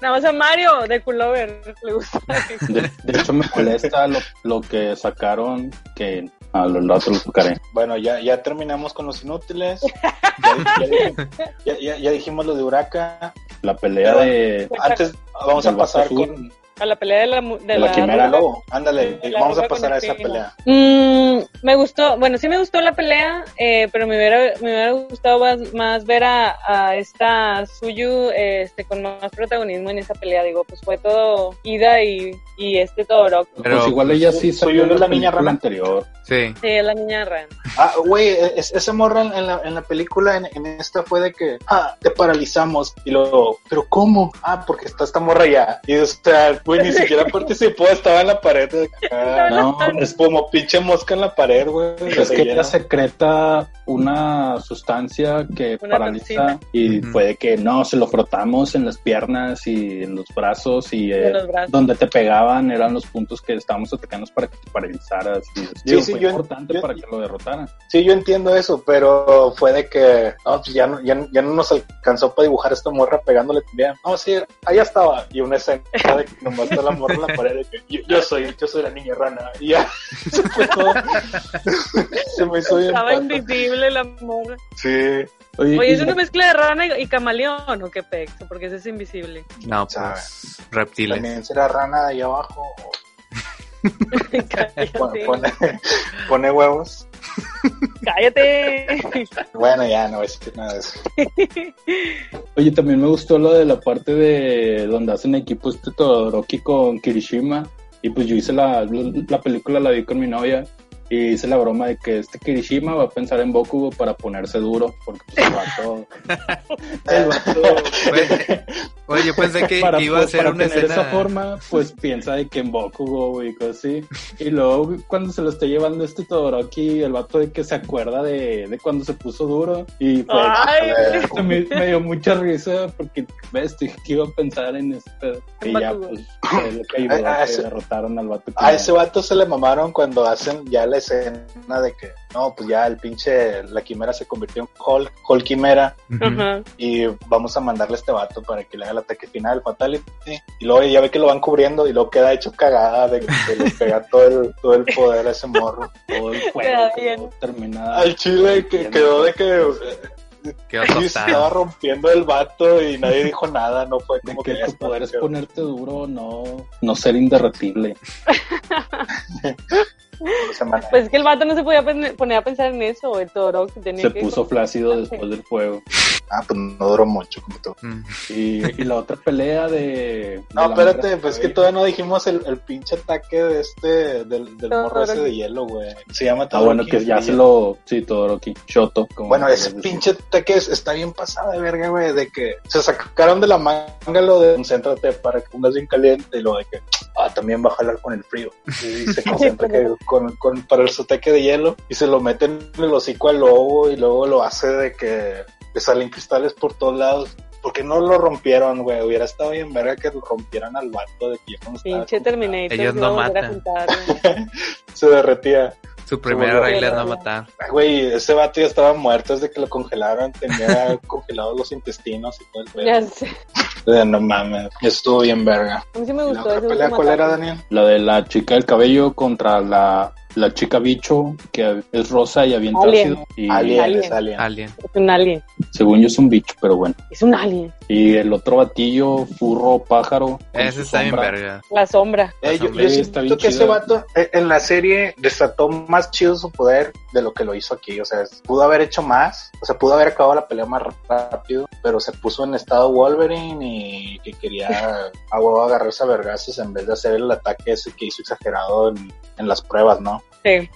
Nada más a Mario, Deku Lover, le gusta. De, de hecho, me molesta lo, lo que sacaron, que a los tocaré. Bueno, ya, ya terminamos con los inútiles. Ya, ya- ya- ya- dijimos lo de Uraka. La pelea de... Antes vamos a pasar Azul. con A la pelea de la, de De la la quimera lobo. Ándale, La vamos a pasar a esa pelea. Mm, me gustó, bueno, sí me gustó la pelea, eh, pero me hubiera, me hubiera gustado más, más ver a, a esta Suyu este, con más protagonismo en esa pelea. Digo, pues fue todo Ida y, y este Todoroki. Pero, pues igual ella sí yo en la niña rana. anterior. Sí. Sí, es la niña Ran. Ah, güey, es- esa morra en, la, en la película, en, en esta fue de que, ah, te paralizamos. Y luego, ¿pero cómo? Ah, porque está esta morra ya. Y o sea, güey, ni siquiera participó, estaba en la pared. de acá. No, es como pinche mosca en la pared, güey. Es que ella secreta una sustancia que Una paraliza toxina. y puede que no, se lo frotamos en las piernas y en los brazos y eh, los brazos. donde te pegaban eran los puntos que estábamos atacando para que te paralizaras y digo, sí, fue yo- importante yo- para que lo derrotaran. Sí, yo entiendo eso, pero fue de que, no, pues ya no, ya, ya no nos alcanzó para dibujar esta morra pegándole también. No, sí, allá estaba. Y una escena de que nomás está la morra en la pared de que yo, yo soy, yo soy la niña rana. Y ya, se fue todo. se me hizo Estaba invisible la morra. Sí, Oye, ¿es una la- mezcla de rana y, y camaleón o qué pex? Porque ese es invisible. No, pues reptiles. también será rana de ahí abajo. cállate. Pone, pone, pone huevos. cállate. Bueno, ya no voy a decir nada de eso. Oye, también me gustó lo de la parte de donde hacen equipo este Todoroki con Kirishima. Y pues yo hice la, la película, la vi con mi novia. Y hice la broma de que este Kirishima va a pensar en Bokugo para ponerse duro, porque pues, el vato... el vato Oye, yo pensé que, para, iba a ser una tener escena. esa forma, pues piensa de que en Bokugo y cosas así. Y luego cuando se lo está llevando este Todoroki, el vato de que se acuerda de, de cuando se puso duro. Y pues, me, me dio mucha risa porque ves, dije que iba a pensar en este pedo. Y ya Bakugo. pues fue lo que ayudó Ah, a que ese- derrotaron al vato. que A ese vato se le mamaron cuando hacen ya la escena de que, no, pues ya el pinche, la quimera se convirtió en Hulk, Hulk quimera, Ujú. Ajá. y vamos a mandarle a este vato para que le haga el ataque final, Fatality. Y luego ya ve que lo van cubriendo y luego queda hecho cagada de que le pega todo el, todo el poder a ese morro. todo el juego bien. quedó terminado. Al chile que quedó de que Quedó sí, estaba rompiendo el vato y nadie dijo nada, no fue como que que tu poder es ponerte duro, no, no ser inderretible. Pues es que el vato no se podía poner a pensar en eso, el Todoroki tenía Se que... puso flácido después del fuego. Ah, pues no duró mucho como tú. Mm. Y, y la otra pelea de. No, de espérate, pues es que todavía no dijimos el, el pinche ataque de este, del, del Todo morro ese Todoroki. de hielo, güey. Se llama Ah, bueno, Todoroki que ya se lo. Sí, Todoroki. Shoto. como Bueno, ese pinche ataque es- está bien pasado de verga, güey, de que se sacaron de la manga lo de concéntrate para que pongas bien caliente y lo de que, ah, también va a jalar con el frío. Y se concentra que con, con, para el ataque de hielo y se lo meten en el hocico al lobo y luego lo hace de que le salen cristales por todos lados. Porque no lo rompieron, güey. Hubiera estado bien verga que lo rompieran al vato de que Pinche Terminator. Ellos no matan. se derretía. Su primera regla es no matar. Güey, ese vato ya estaba muerto desde que lo congelaron. Tenía congelados los intestinos y todo el pedo. Ya sé. Eh, No mames, estuvo bien verga. A mí sí me ¿Y la gustó otra ese pelea cuál era. Daniel? La de la chica del cabello contra la, la chica bicho, que es rosa y avienta Alien. ácido. Y Alien, Alien. es Alien. Alien. Es un alien. según yo es un bicho, pero bueno. Es un alien. Y el otro batillo, furro, pájaro. Ese está bien sombra. verga. La sombra. Eh, yo, Hombre, yo está siento bien que ese chido. vato eh, en la serie desató más chido su poder de lo que lo hizo aquí. O sea, pudo haber hecho más. O sea, pudo haber acabado la pelea más rápido. Pero se puso en estado Wolverine y que quería a huevo agarrarse a vergazos en vez de hacer el ataque ese que hizo exagerado en, en las pruebas, ¿no? Sí.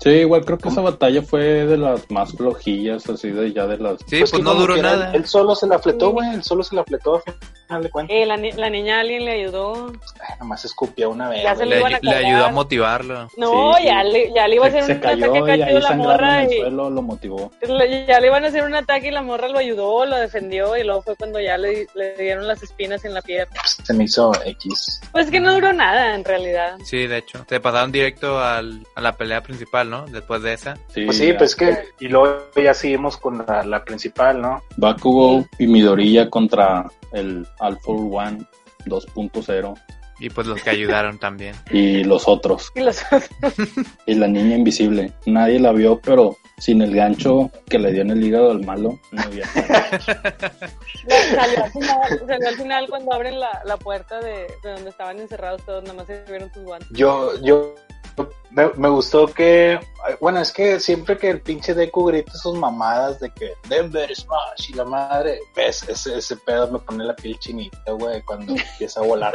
Sí, igual creo que esa batalla fue de las más flojillas, así de ya de las... Sí, pues, que no duró nada. Él, él solo se la fletó, güey. Él solo se la fletó al final de cuentas. Eh, la, ni- la niña alien le ayudó. Ay, nomás escupía una vez. Ya se Le, iban a le cargar. ayudó a motivarlo. No, Sí, sí. Ya, le, ya le iba a hacer se, un se cayó ataque y cacho ahí la morra en el y suelo, lo motivó. ya le iban a hacer un ataque y la morra lo ayudó, lo defendió y luego fue cuando ya le, le dieron las espinas en la pierna. Se me hizo X. Pues que no duró nada en realidad. Sí, de hecho. Se pasaron directo al, a la pelea principal, ¿no? Después de esa. Sí, Pues sí, ya. pues que. Y luego ya seguimos con la, la principal, ¿no? Bakugo y Midoriya contra el Alpha One 2.0 Y pues los que ayudaron también. y los otros. Y los otros. Y la niña invisible. Nadie la vio, pero sin el gancho que le dio en el hígado al malo, no había salió, al final, salió al final cuando abren la, la puerta de, de donde estaban encerrados todos, nada más se vieron tus guantes. Yo, yo. Me, gustó que. Bueno, es que siempre que el pinche Deku grita sus mamadas de que Denver Smash y la madre. Ves, ese, ese pedo me pone la piel chinita, güey, cuando empieza a volar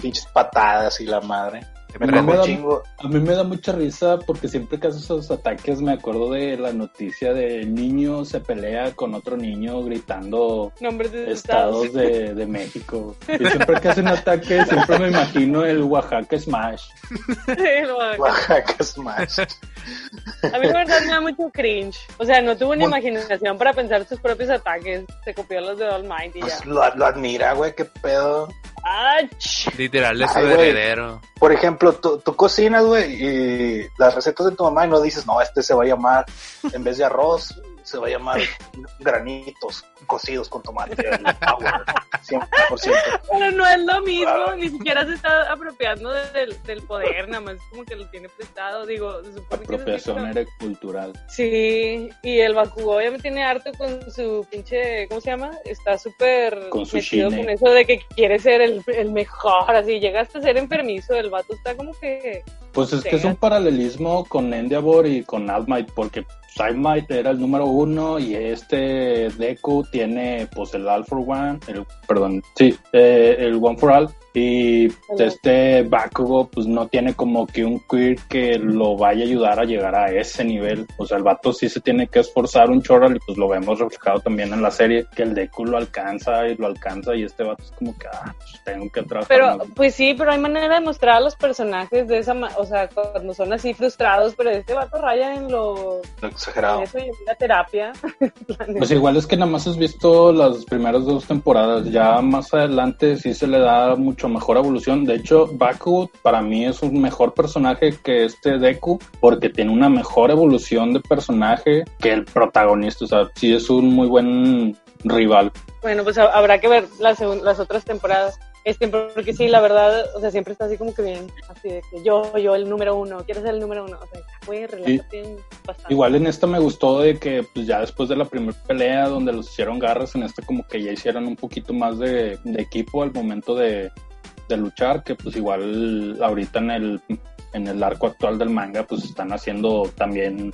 pinches patadas y la madre. Me Pero enojó me da- un chingo. A mí me da mucha risa porque siempre que hace esos ataques me acuerdo de la noticia de niño se pelea con otro niño gritando Nombres de estados. estados de, de México. Y siempre que hacen ataque siempre me imagino el Oaxaca Smash. Hago. Oaxaca Smash. A mí la verdad me da mucho cringe. O sea, no tuvo ni Bueno. imaginación para pensar sus propios ataques. Se copió los de All Might y ya. Pues lo, lo admira, güey, qué pedo. ¡Ach! Literal es su Ay, güey. heredero. Por ejemplo, tú, tú cocinas, güey, y las recetas de tu mamá y no dices, no, este se va a llamar, en vez de arroz, se va a llamar granitos cocidos con tomate. el power, 100%. Pero no es lo mismo, ni siquiera se está apropiando de- del, del poder, nada más como que lo tiene prestado. Digo, se supone que Apropiación necesita- era cultural. Sí, y el Bakugo ya me tiene harto con su pinche, ¿cómo se llama? Está súper Con su metido con eso de que quiere ser el, el mejor, así llega hasta ser enfermizo, el vato está como que... Pues es que es un paralelismo con Endeavor y con All Might porque Might era el número uno y este Deku tiene pues el All for One, el, perdón, sí, eh, el One for All y este Bakugo pues no tiene como que un queer que lo vaya a ayudar a llegar a ese nivel. O sea, el vato sí se tiene que esforzar un chorral y pues lo vemos reflejado también en la serie, que el Deku lo alcanza y lo alcanza y este vato es como que, ah, pues tengo que trabajar. Pero, pues sí, pero hay manera de mostrar a los personajes de esa, o sea, cuando son así frustrados, pero este vato raya en lo, exagerado. eso y en la terapia. pues igual es que nada más has visto las primeras dos temporadas, ya más adelante sí se le da mucho mejor evolución. De hecho, Baku para mí es un mejor personaje que este Deku porque tiene una mejor evolución de personaje que el protagonista. O sea, sí es un muy buen rival. Bueno, pues habrá que ver las, las otras temporadas. Este, porque sí, la verdad, o sea, siempre está así como que bien, así de que yo, yo, el número uno, quiero ser el número uno, o sea, muy bastante. Igual en esta me gustó de que, pues ya después de la primera pelea donde los hicieron garras, en esta como que ya hicieron un poquito más de equipo al momento de, de luchar, que pues igual ahorita en el, en el arco actual del manga pues están haciendo también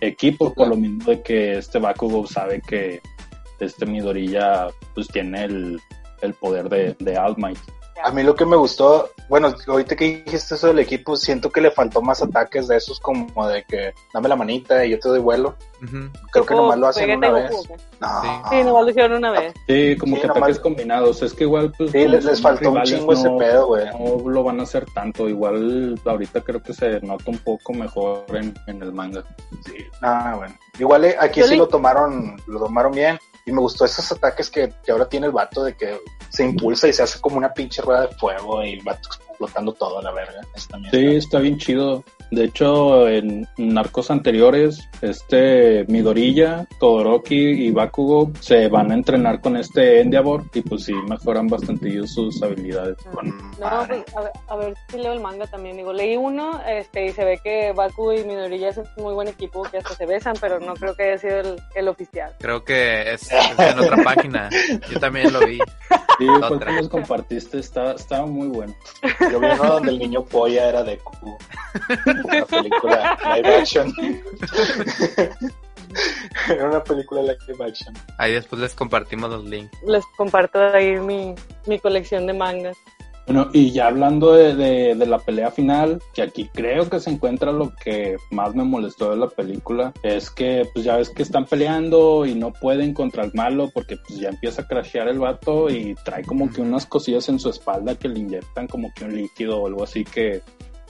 equipos, por lo mismo de que este Bakugo sabe que este Midorilla pues tiene el, el poder de, de All. A mí lo que me gustó, bueno, ahorita que dijiste eso del equipo, siento que le faltó más ataques de esos como de que dame la manita y yo te doy vuelo. Creo que nomás lo hacen una vez. No. Sí, nomás lo hicieron una vez. Sí, como que ataques combinados. Es que igual, pues. Sí, les, faltó un chingo ese pedo, güey. No lo van a hacer tanto. Igual, ahorita creo que se nota un poco mejor en, en el manga. Sí, ah, bueno. Igual eh, aquí sí lo tomaron, lo tomaron bien. Y me gustó esos ataques que, que ahora tiene el vato de que se impulsa y se hace como una pinche rueda de fuego y va explotando todo a la verga. sí, está bien chido. De hecho, en narcos anteriores, este Midorilla, Todoroki y Bakugo se van a entrenar con este Endeavor y pues sí, mejoran bastante sus habilidades. Ah, no, pues, a, ver, si leo el manga también. Digo, leí uno este, y se ve que Bakugo y Midorilla es un muy buen equipo que hasta se besan, pero no creo que haya sido el, oficial. Creo que es, en otra página. Yo también lo vi. Sí, porque los compartiste, estaba, estaba muy bueno. Yo vi uno donde el niño polla era de Q. Una película live action. Era una película live action. Ahí después les compartimos los links. Les comparto ahí mi, mi colección de mangas. Bueno, y ya hablando de, de, la pelea final, que aquí creo que se encuentra lo que más me molestó de la película, es que pues ya ves que están peleando y no pueden contra el malo porque pues ya empieza a crashear el vato y trae como que unas cosillas en su espalda que le inyectan como que un líquido o algo así que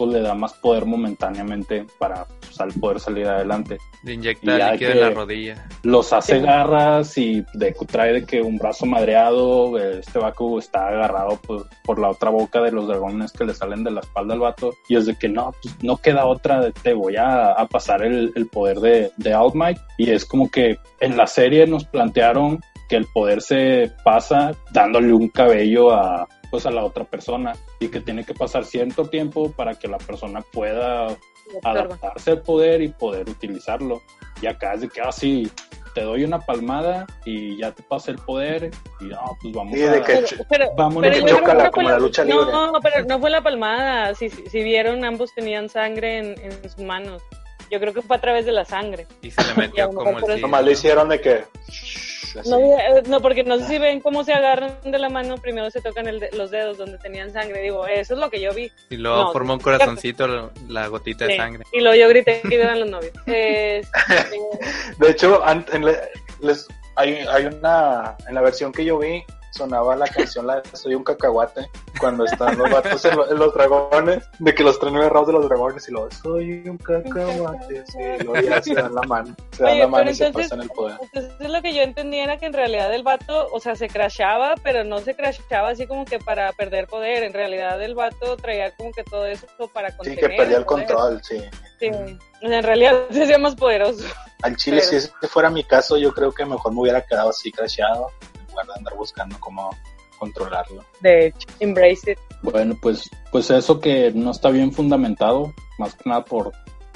pues, le da más poder momentáneamente para pues, poder salir adelante. Le inyecta líquido en la rodilla. Los hace garras y de, trae de que un brazo madreado, este Baku está agarrado por, por, la otra boca de los dragones que le salen de la espalda al vato. Y es de que no, pues no queda otra, de, te voy a, pasar el, el, poder de, de All Might. Y es como que en la serie nos plantearon que el poder se pasa dándole un cabello a, pues a la otra persona y que tiene que pasar cierto tiempo para que la persona pueda adaptarse al poder y poder utilizarlo. Y acá es de que así ah, te doy una palmada y ya te pasa el poder y no, pues vamos a... De que pero, vamos pero como la lucha libre. No, pero no fue la palmada. Si, si vieron, ambos tenían sangre en, en, sus manos. Yo creo que fue a través de la sangre. Y se le metió como el... Nomás le hicieron de que... No, eh, no, porque no sé si ven cómo se agarran de la mano, primero se tocan los dedos donde tenían sangre. Digo, eso es lo que yo vi. Y luego formó un corazoncito la gotita de sangre. Y luego yo grité que eran los novios. de hecho, les, hay, hay una, en la versión que yo vi, sonaba la canción la de Soy un cacahuate cuando están los vatos en, los dragones, de que los traen agarrados de los dragones y luego Soy un cacahuate, sí, luego ya se dan la mano, se dan la mano y se pasan el poder. Entonces lo que yo entendía era que en realidad el vato, o sea, se crashaba, pero no se crashaba así como que para perder poder, en realidad el vato traía como que todo eso para contener. Sí, que perdía el, control, sí. Sí, en realidad se hacía más poderoso. Al chile, si ese fuera mi caso, yo creo que mejor me hubiera quedado así crashado de andar buscando cómo controlarlo. De hecho, embrace it. Bueno, pues, pues eso que no está bien fundamentado, más que nada por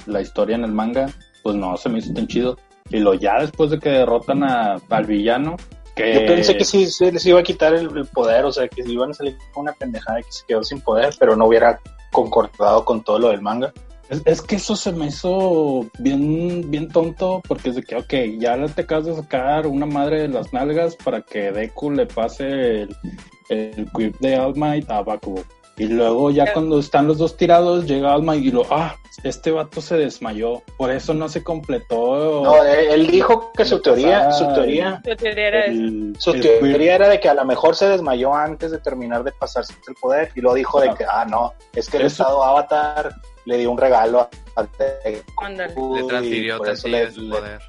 la historia en el manga, pues no se me hizo tan chido. Y lo ya después de que derrotan a, al villano, que... Yo pensé que sí se les iba a quitar el, poder, o sea, que iban a salir con una pendejada que se quedó sin poder, pero no hubiera concordado con todo lo del manga. Es, es que eso se me hizo bien, bien tonto, porque es de que, ok, ya te acabas de sacar una madre de las nalgas para que Deku le pase el, el quip de All Might a Bakugo. Y luego ya cuando están los dos tirados, llega Might y lo, ah, este vato se desmayó, por eso no se completó. No, él, él dijo que su teoría, su teoría, Su teoría era esa. el, su el quip. teoría era de que a lo mejor se desmayó antes de terminar de pasarse el poder y lo dijo de que, ah, no, es que el Eso- estado Avatar le dio un regalo a a Deku. Le transfirió y por eso le,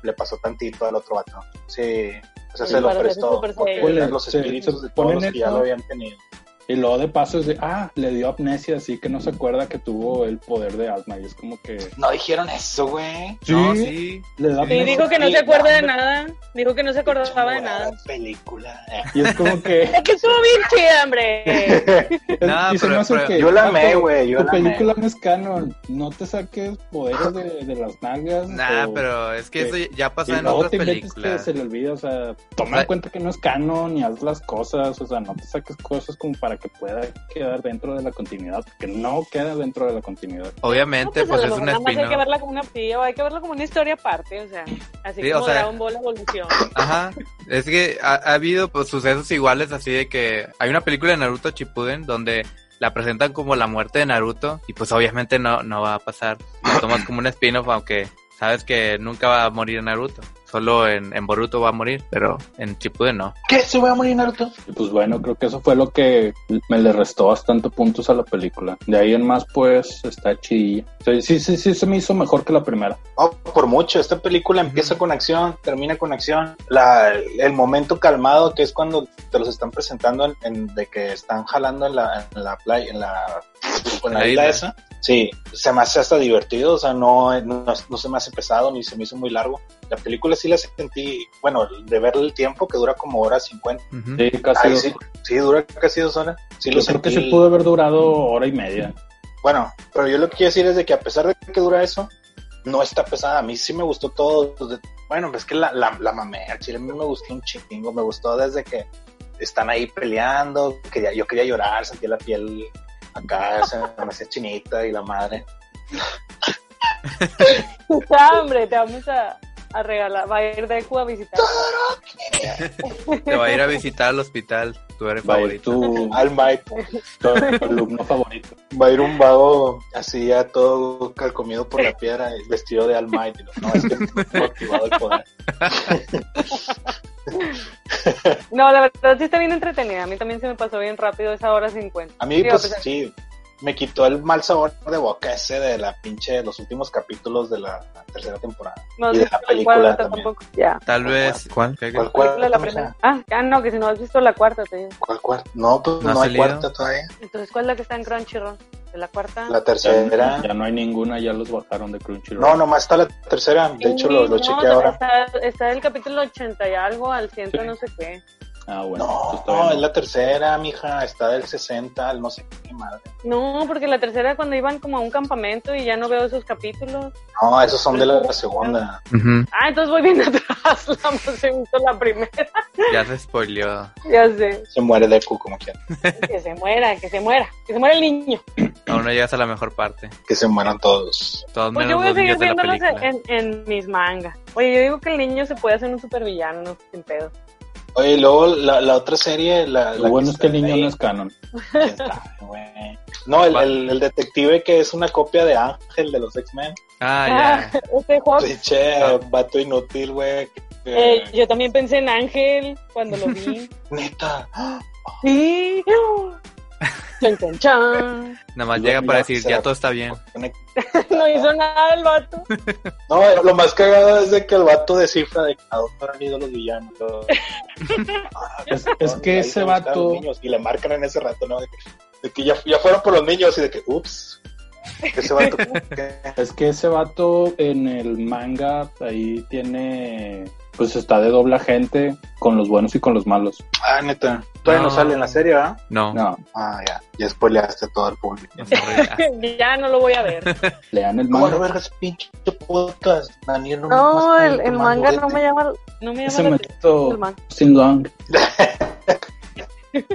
le- pasó tantito al otro vato. Sí, o sea, Sí, se lo prestó porque eran los espíritus se de todos los que ya lo habían tenido. Y luego de paso es de, ah, le dio amnesia, así que no se acuerda que tuvo el poder de Alma. Y es como que... No dijeron eso, güey. No, sí. Le da Sí, dijo que no Sí, se acuerda de no, nada. Dijo que no se acordaba de nada. película. Y es como que... Es que estuvo bien chida, hombre. Y me pero- pero- que, Yo la amé, vato, güey, yo Tu la amé. película no es canon. No te saques poderes de, de las nalgas. Nah, o- pero es que que- eso ya pasa en otras te inventes que películas. se le olvida, o sea, toma Ay. en cuenta que no es canon y haz las cosas, o sea, no te saques cosas como para que pueda quedar dentro de la continuidad, porque no queda dentro de la continuidad. Obviamente, No, pues, a es lo un mejor nada más hay que verla como una sí, o hay que verla como una historia aparte, o sea, así Sí, o como sea- Dragon Ball Evolución. Ajá. Es que ha, ha habido pues, sucesos iguales así de que hay una película de Naruto Shippuden donde la presentan como la muerte de Naruto y pues obviamente no, no va a pasar. La tomas como un spin-off aunque sabes que nunca va a morir Naruto. Solo en, en Boruto va a morir, pero en Shippuden no. ¿Qué? ¿Se va a morir Naruto? Y pues bueno, creo que eso fue lo que me le restó bastante puntos a la película. De ahí en más, pues, está chidilla. Sí, sí, sí, sí, se me hizo mejor que la primera. Oh, por mucho. Esta película empieza con acción, termina con acción. La, el momento calmado que es cuando te los están presentando en, en- de que están jalando en la, en la playa, en la, en la la isla isla. esa. Sí, se me hace hasta divertido, o sea, no, no, no se me hace pesado ni se me hizo muy largo. La película sí la sentí, bueno, de ver el tiempo que dura como hora 50. Ujú. Sí, casi. Ay, dos- sí, sí, dura casi dos horas. Sí, yo lo creo que sentí. se pudo haber durado hora y media. Bueno, pero yo lo que quiero decir es de que a pesar de que dura eso, no está pesada. A mí sí me gustó todo. Bueno, es que la, la, la mamé. Al chile a mí me gustó un chingo. Me gustó desde que están ahí peleando. Quería, yo quería llorar, sentía la piel acá, se me hacía chinita y la madre. Ya, hombre, te vamos a, a regalar, va a ir Deku a visitar. Te va a ir a visitar al hospital, tu eres Va favorito. tu, Al Mike tu alumno favorito. va a ir un vago así ya todo calcomido por la piedra, vestido de All Might. y lo- No, es que motivado el poder. No, la verdad sí está bien entretenida. A mí también se me pasó bien rápido esa hora 50. A mí, Digo, pues pues, sí, me quitó el mal sabor de boca ese de la pinche, los últimos capítulos de la tercera temporada. No y sé de la película también. tampoco. Ya. Tal vez. ¿Cuál? ¿Cuál, La cuál? película de la primera. Ah, ah, no, que si no has visto la cuarta, te digo. ¿Cuál cuarta? No, pues ¿No no, ha hay cuarta todavía. Entonces, ¿cuál es la que está en Crunchyroll? ¿De la cuarta? La Ya, tercera. ya no hay ninguna, ya los bajaron de Crunchyroll. No, nomás está la tercera. De hecho, lo, lo Sí, chequeé no, ahora. Está, está el capítulo 80 y algo al 100 Sí. no sé qué. Ah, bueno. No, es la tercera, mija. Está del 60 al no sé qué madre. No, porque la tercera cuando iban como a un campamento y ya no veo esos capítulos. No, esos son de la, la segunda. Ah, entonces voy bien atrás. La hemos visto la primera. Ya se spoileó. Ya sé. Se muere Deku como quiera. Que se muera, que se muera. Que se muera el niño. Aún no llegas a la mejor parte. Que se mueran todos. Todos Pues menos yo voy a seguir viéndolos en, en mis mangas. Oye, yo digo que el niño se puede hacer un supervillano sin pedo. Oye, y luego la, la otra serie, la, Lo la bueno es que el niño ahí, no es canon. No, el, el, el detective que es una copia de Ángel de los X-Men. Ah, ya. Este juego, Pinche Ah. vato inútil, güey. eh, yo también pensé en Ángel cuando lo vi. Neta. Sí. Chan, chan, chan. Nada más llega para decir, ya todo está bien. No hizo nada el vato. No, lo más cagado es de que el vato descifra de a dónde han ido los villanos. Es- es que ese vato- niños, y le marcan en ese rato, ¿no? De que, de que ya, ya fueron por los niños y de que, ups. Ese vato. Es que ese vato en el manga ahí tiene, pues está de doble agente con los buenos y con los malos. Ah, neta. Todavía no, No. sale en la serie, ¿ah? No. No, Ah, ya. Ya spoileaste a todo el público. no. Ya no lo voy a ver. lean el manga. verga, ese pinche podcast. Daniel, No, nomás el, está el manga no me llama, no me llama Ese la me atención el manga. sin long.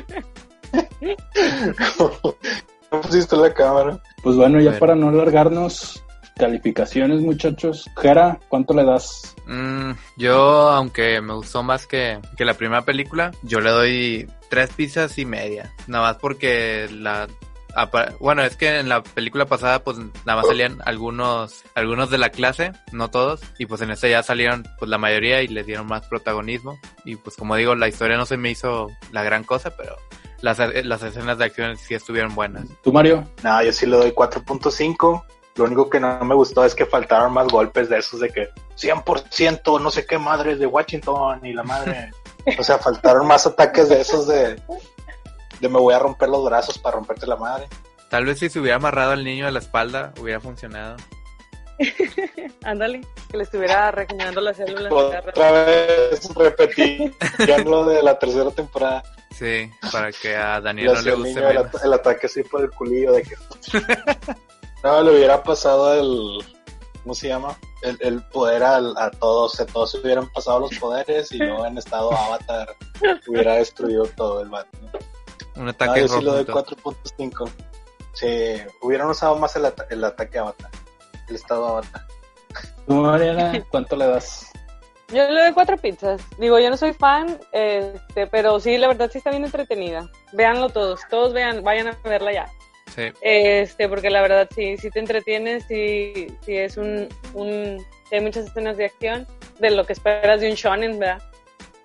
No pusiste la cámara. Pues bueno, ya Bueno. para no alargarnos, Calificaciones, muchachos. Jera, ¿cuánto le das? Mm, yo, aunque me gustó más que, que la primera película, yo le doy tres pizzas y media. Nada más porque la bueno, es que en la película pasada pues nada más salían algunos algunos de la clase, no todos, y pues en esta ya salieron pues la mayoría y les dieron más protagonismo y pues como digo, la historia no se me hizo la gran cosa, pero las, las escenas de acción sí estuvieron buenas. ¿Tú, Mario? No, yo sí le doy 4.5. Lo único que no me gustó es que faltaron más golpes de esos de que 100% no sé qué madres de Washington y la madre. O sea, faltaron más ataques de esos de, de me voy a romper los brazos para romperte la madre. Tal vez si se hubiera amarrado al niño a la espalda hubiera funcionado. Ándale, que le estuviera regenerando las células. Otra vez repetí ya lo de la tercera temporada. Sí, para que a Daniel no le el, guste at- el ataque así por el culillo de que no le hubiera pasado el ¿cómo se llama? El, el poder al- a, todos, a todos se hubieran pasado los poderes y luego en estado avatar hubiera destruido todo el vato. Un No, ataque yo sí le doy rojo. 4.5. Sí, hubieran usado más el, ata- el ataque avatar, el estado avatar. ¿Tú, Mariana, cuánto le das? Yo le doy cuatro pizzas. Digo, yo no soy fan, este, pero sí, la verdad sí está bien entretenida. Véanlo todos, todos vean, vayan a verla ya. Sí. Este, porque la verdad sí, sí te entretienes, sí, sí es un, un, hay muchas escenas de acción de lo que esperas de un shonen, ¿verdad?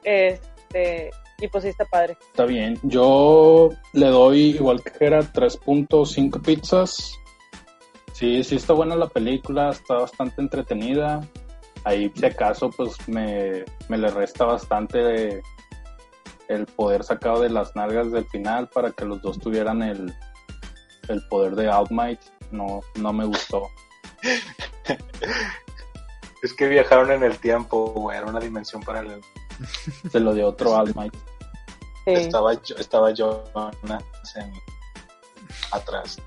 Este, y pues sí está padre. Está bien. Yo le doy, igual que Jera, 3.5 pizzas. Sí, sí está buena la película, está bastante entretenida. Ahí, si acaso, pues me, me le resta bastante de el poder sacado de las nalgas del final para que los dos tuvieran el, el poder de All Might. No, no me gustó. Es que viajaron en el tiempo, güey, era una dimensión paralela. Se lo dio otro All Might. Sí. Estaba yo, estaba yo en- atrás.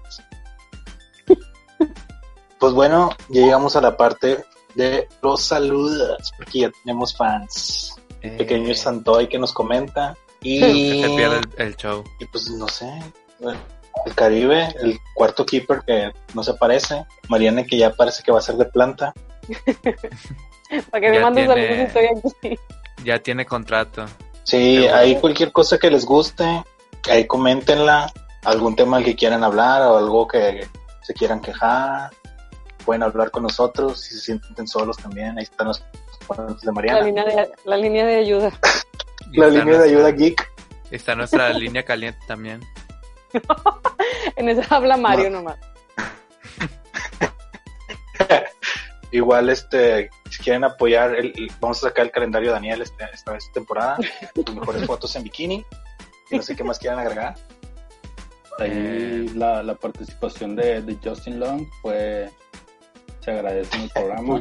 Pues bueno, ya llegamos a la parte de los saludos, porque ya tenemos fans. Eh, Pequeño Santoy que nos comenta. Y, que se pierde el, el show. y pues no sé, bueno, el Caribe, el cuarto keeper que no se aparece. Mariana que ya parece que va a ser de planta. Para que me Ya mandes tiene- saludos estoy aquí. Ya tiene contrato. Sí, Pero- hay cualquier cosa que les guste, ahí coméntenla, algún tema al que quieran hablar o algo que se quieran quejar, pueden hablar con nosotros, si se sienten solos también, ahí están los cuentos de La Mariana. línea de, la línea de ayuda. La línea de ayuda geek. Está nuestra línea caliente también. En esa habla Mario nomás. Igual, este, si quieren apoyar, el, el- vamos a sacar el calendario de Daniel este- esta vez temporada, sus mejores fotos en bikini, y no sé qué más quieran agregar. Ahí la, la participación de, de Justin Long fue. Se agradece en el programa.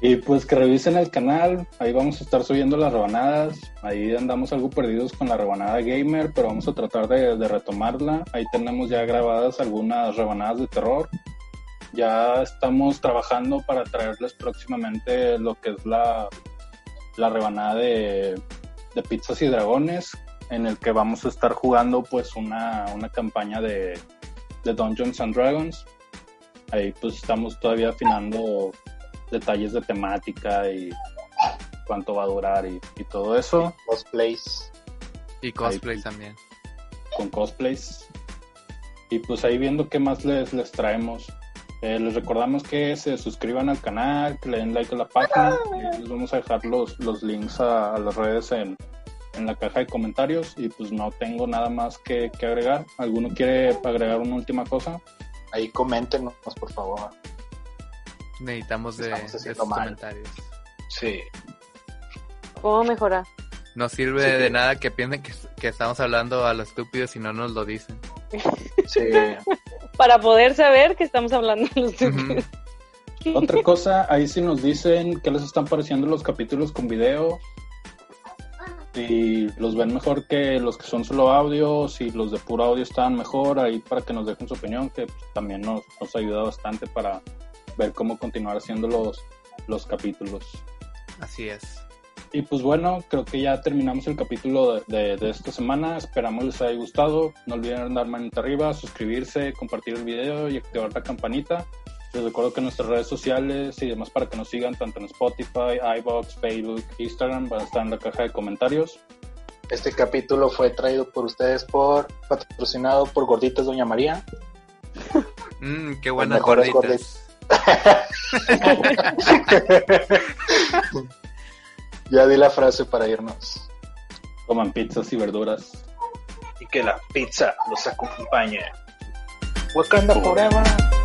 Y pues que revisen el canal, ahí vamos a estar subiendo las rebanadas, ahí andamos algo perdidos con la rebanada gamer, pero vamos a tratar de, de retomarla, ahí tenemos ya grabadas algunas rebanadas de terror, ya estamos trabajando para traerles próximamente lo que es la, la rebanada de, de pizzas y dragones, en el que vamos a estar jugando pues una, una campaña de, de Dungeons and Dragons, ahí pues estamos todavía afinando detalles de temática y cuánto va a durar y, y todo eso Cosplays. Y cosplay Ahí- también. con cosplays. Y pues ahí viendo qué más les, les traemos. Eh, les recordamos que se suscriban al canal, que le den like a la página. y les vamos a dejar los, los links a, a las redes en, en la caja de comentarios. Y pues no tengo nada más que, que agregar. ¿Alguno quiere agregar una última cosa? Ahí coméntenos, por favor. Necesitamos de, comentarios. Sí. ¿Cómo mejorar? No sirve Sí. de nada que piensen que, que estamos hablando a lo estúpido si no nos lo dicen. Sí. Para poder saber que estamos hablando de los Ujú. Otra cosa, ahí sí nos dicen qué les están pareciendo los capítulos con video. Si los ven mejor que los que son solo audio, si los de puro audio están mejor, ahí para que nos dejen su opinión, que pues, también nos, nos ayuda bastante para ver cómo continuar haciendo los, los capítulos. Así es. Y pues bueno, creo que ya terminamos el capítulo de, de, esta semana. Esperamos les haya gustado. No olviden dar manita arriba, suscribirse, compartir el video y activar la campanita. Les recuerdo que nuestras redes sociales y demás para que nos sigan tanto en Spotify, iBox, Facebook, Instagram van a estar en la caja de comentarios. Este capítulo fue traído por ustedes por patrocinado por Gorditas Doña María. Mmm, qué buenas gorditas. ya di la frase para irnos. Coman pizzas y verduras. Y que la pizza los acompañe. Wakanda forever.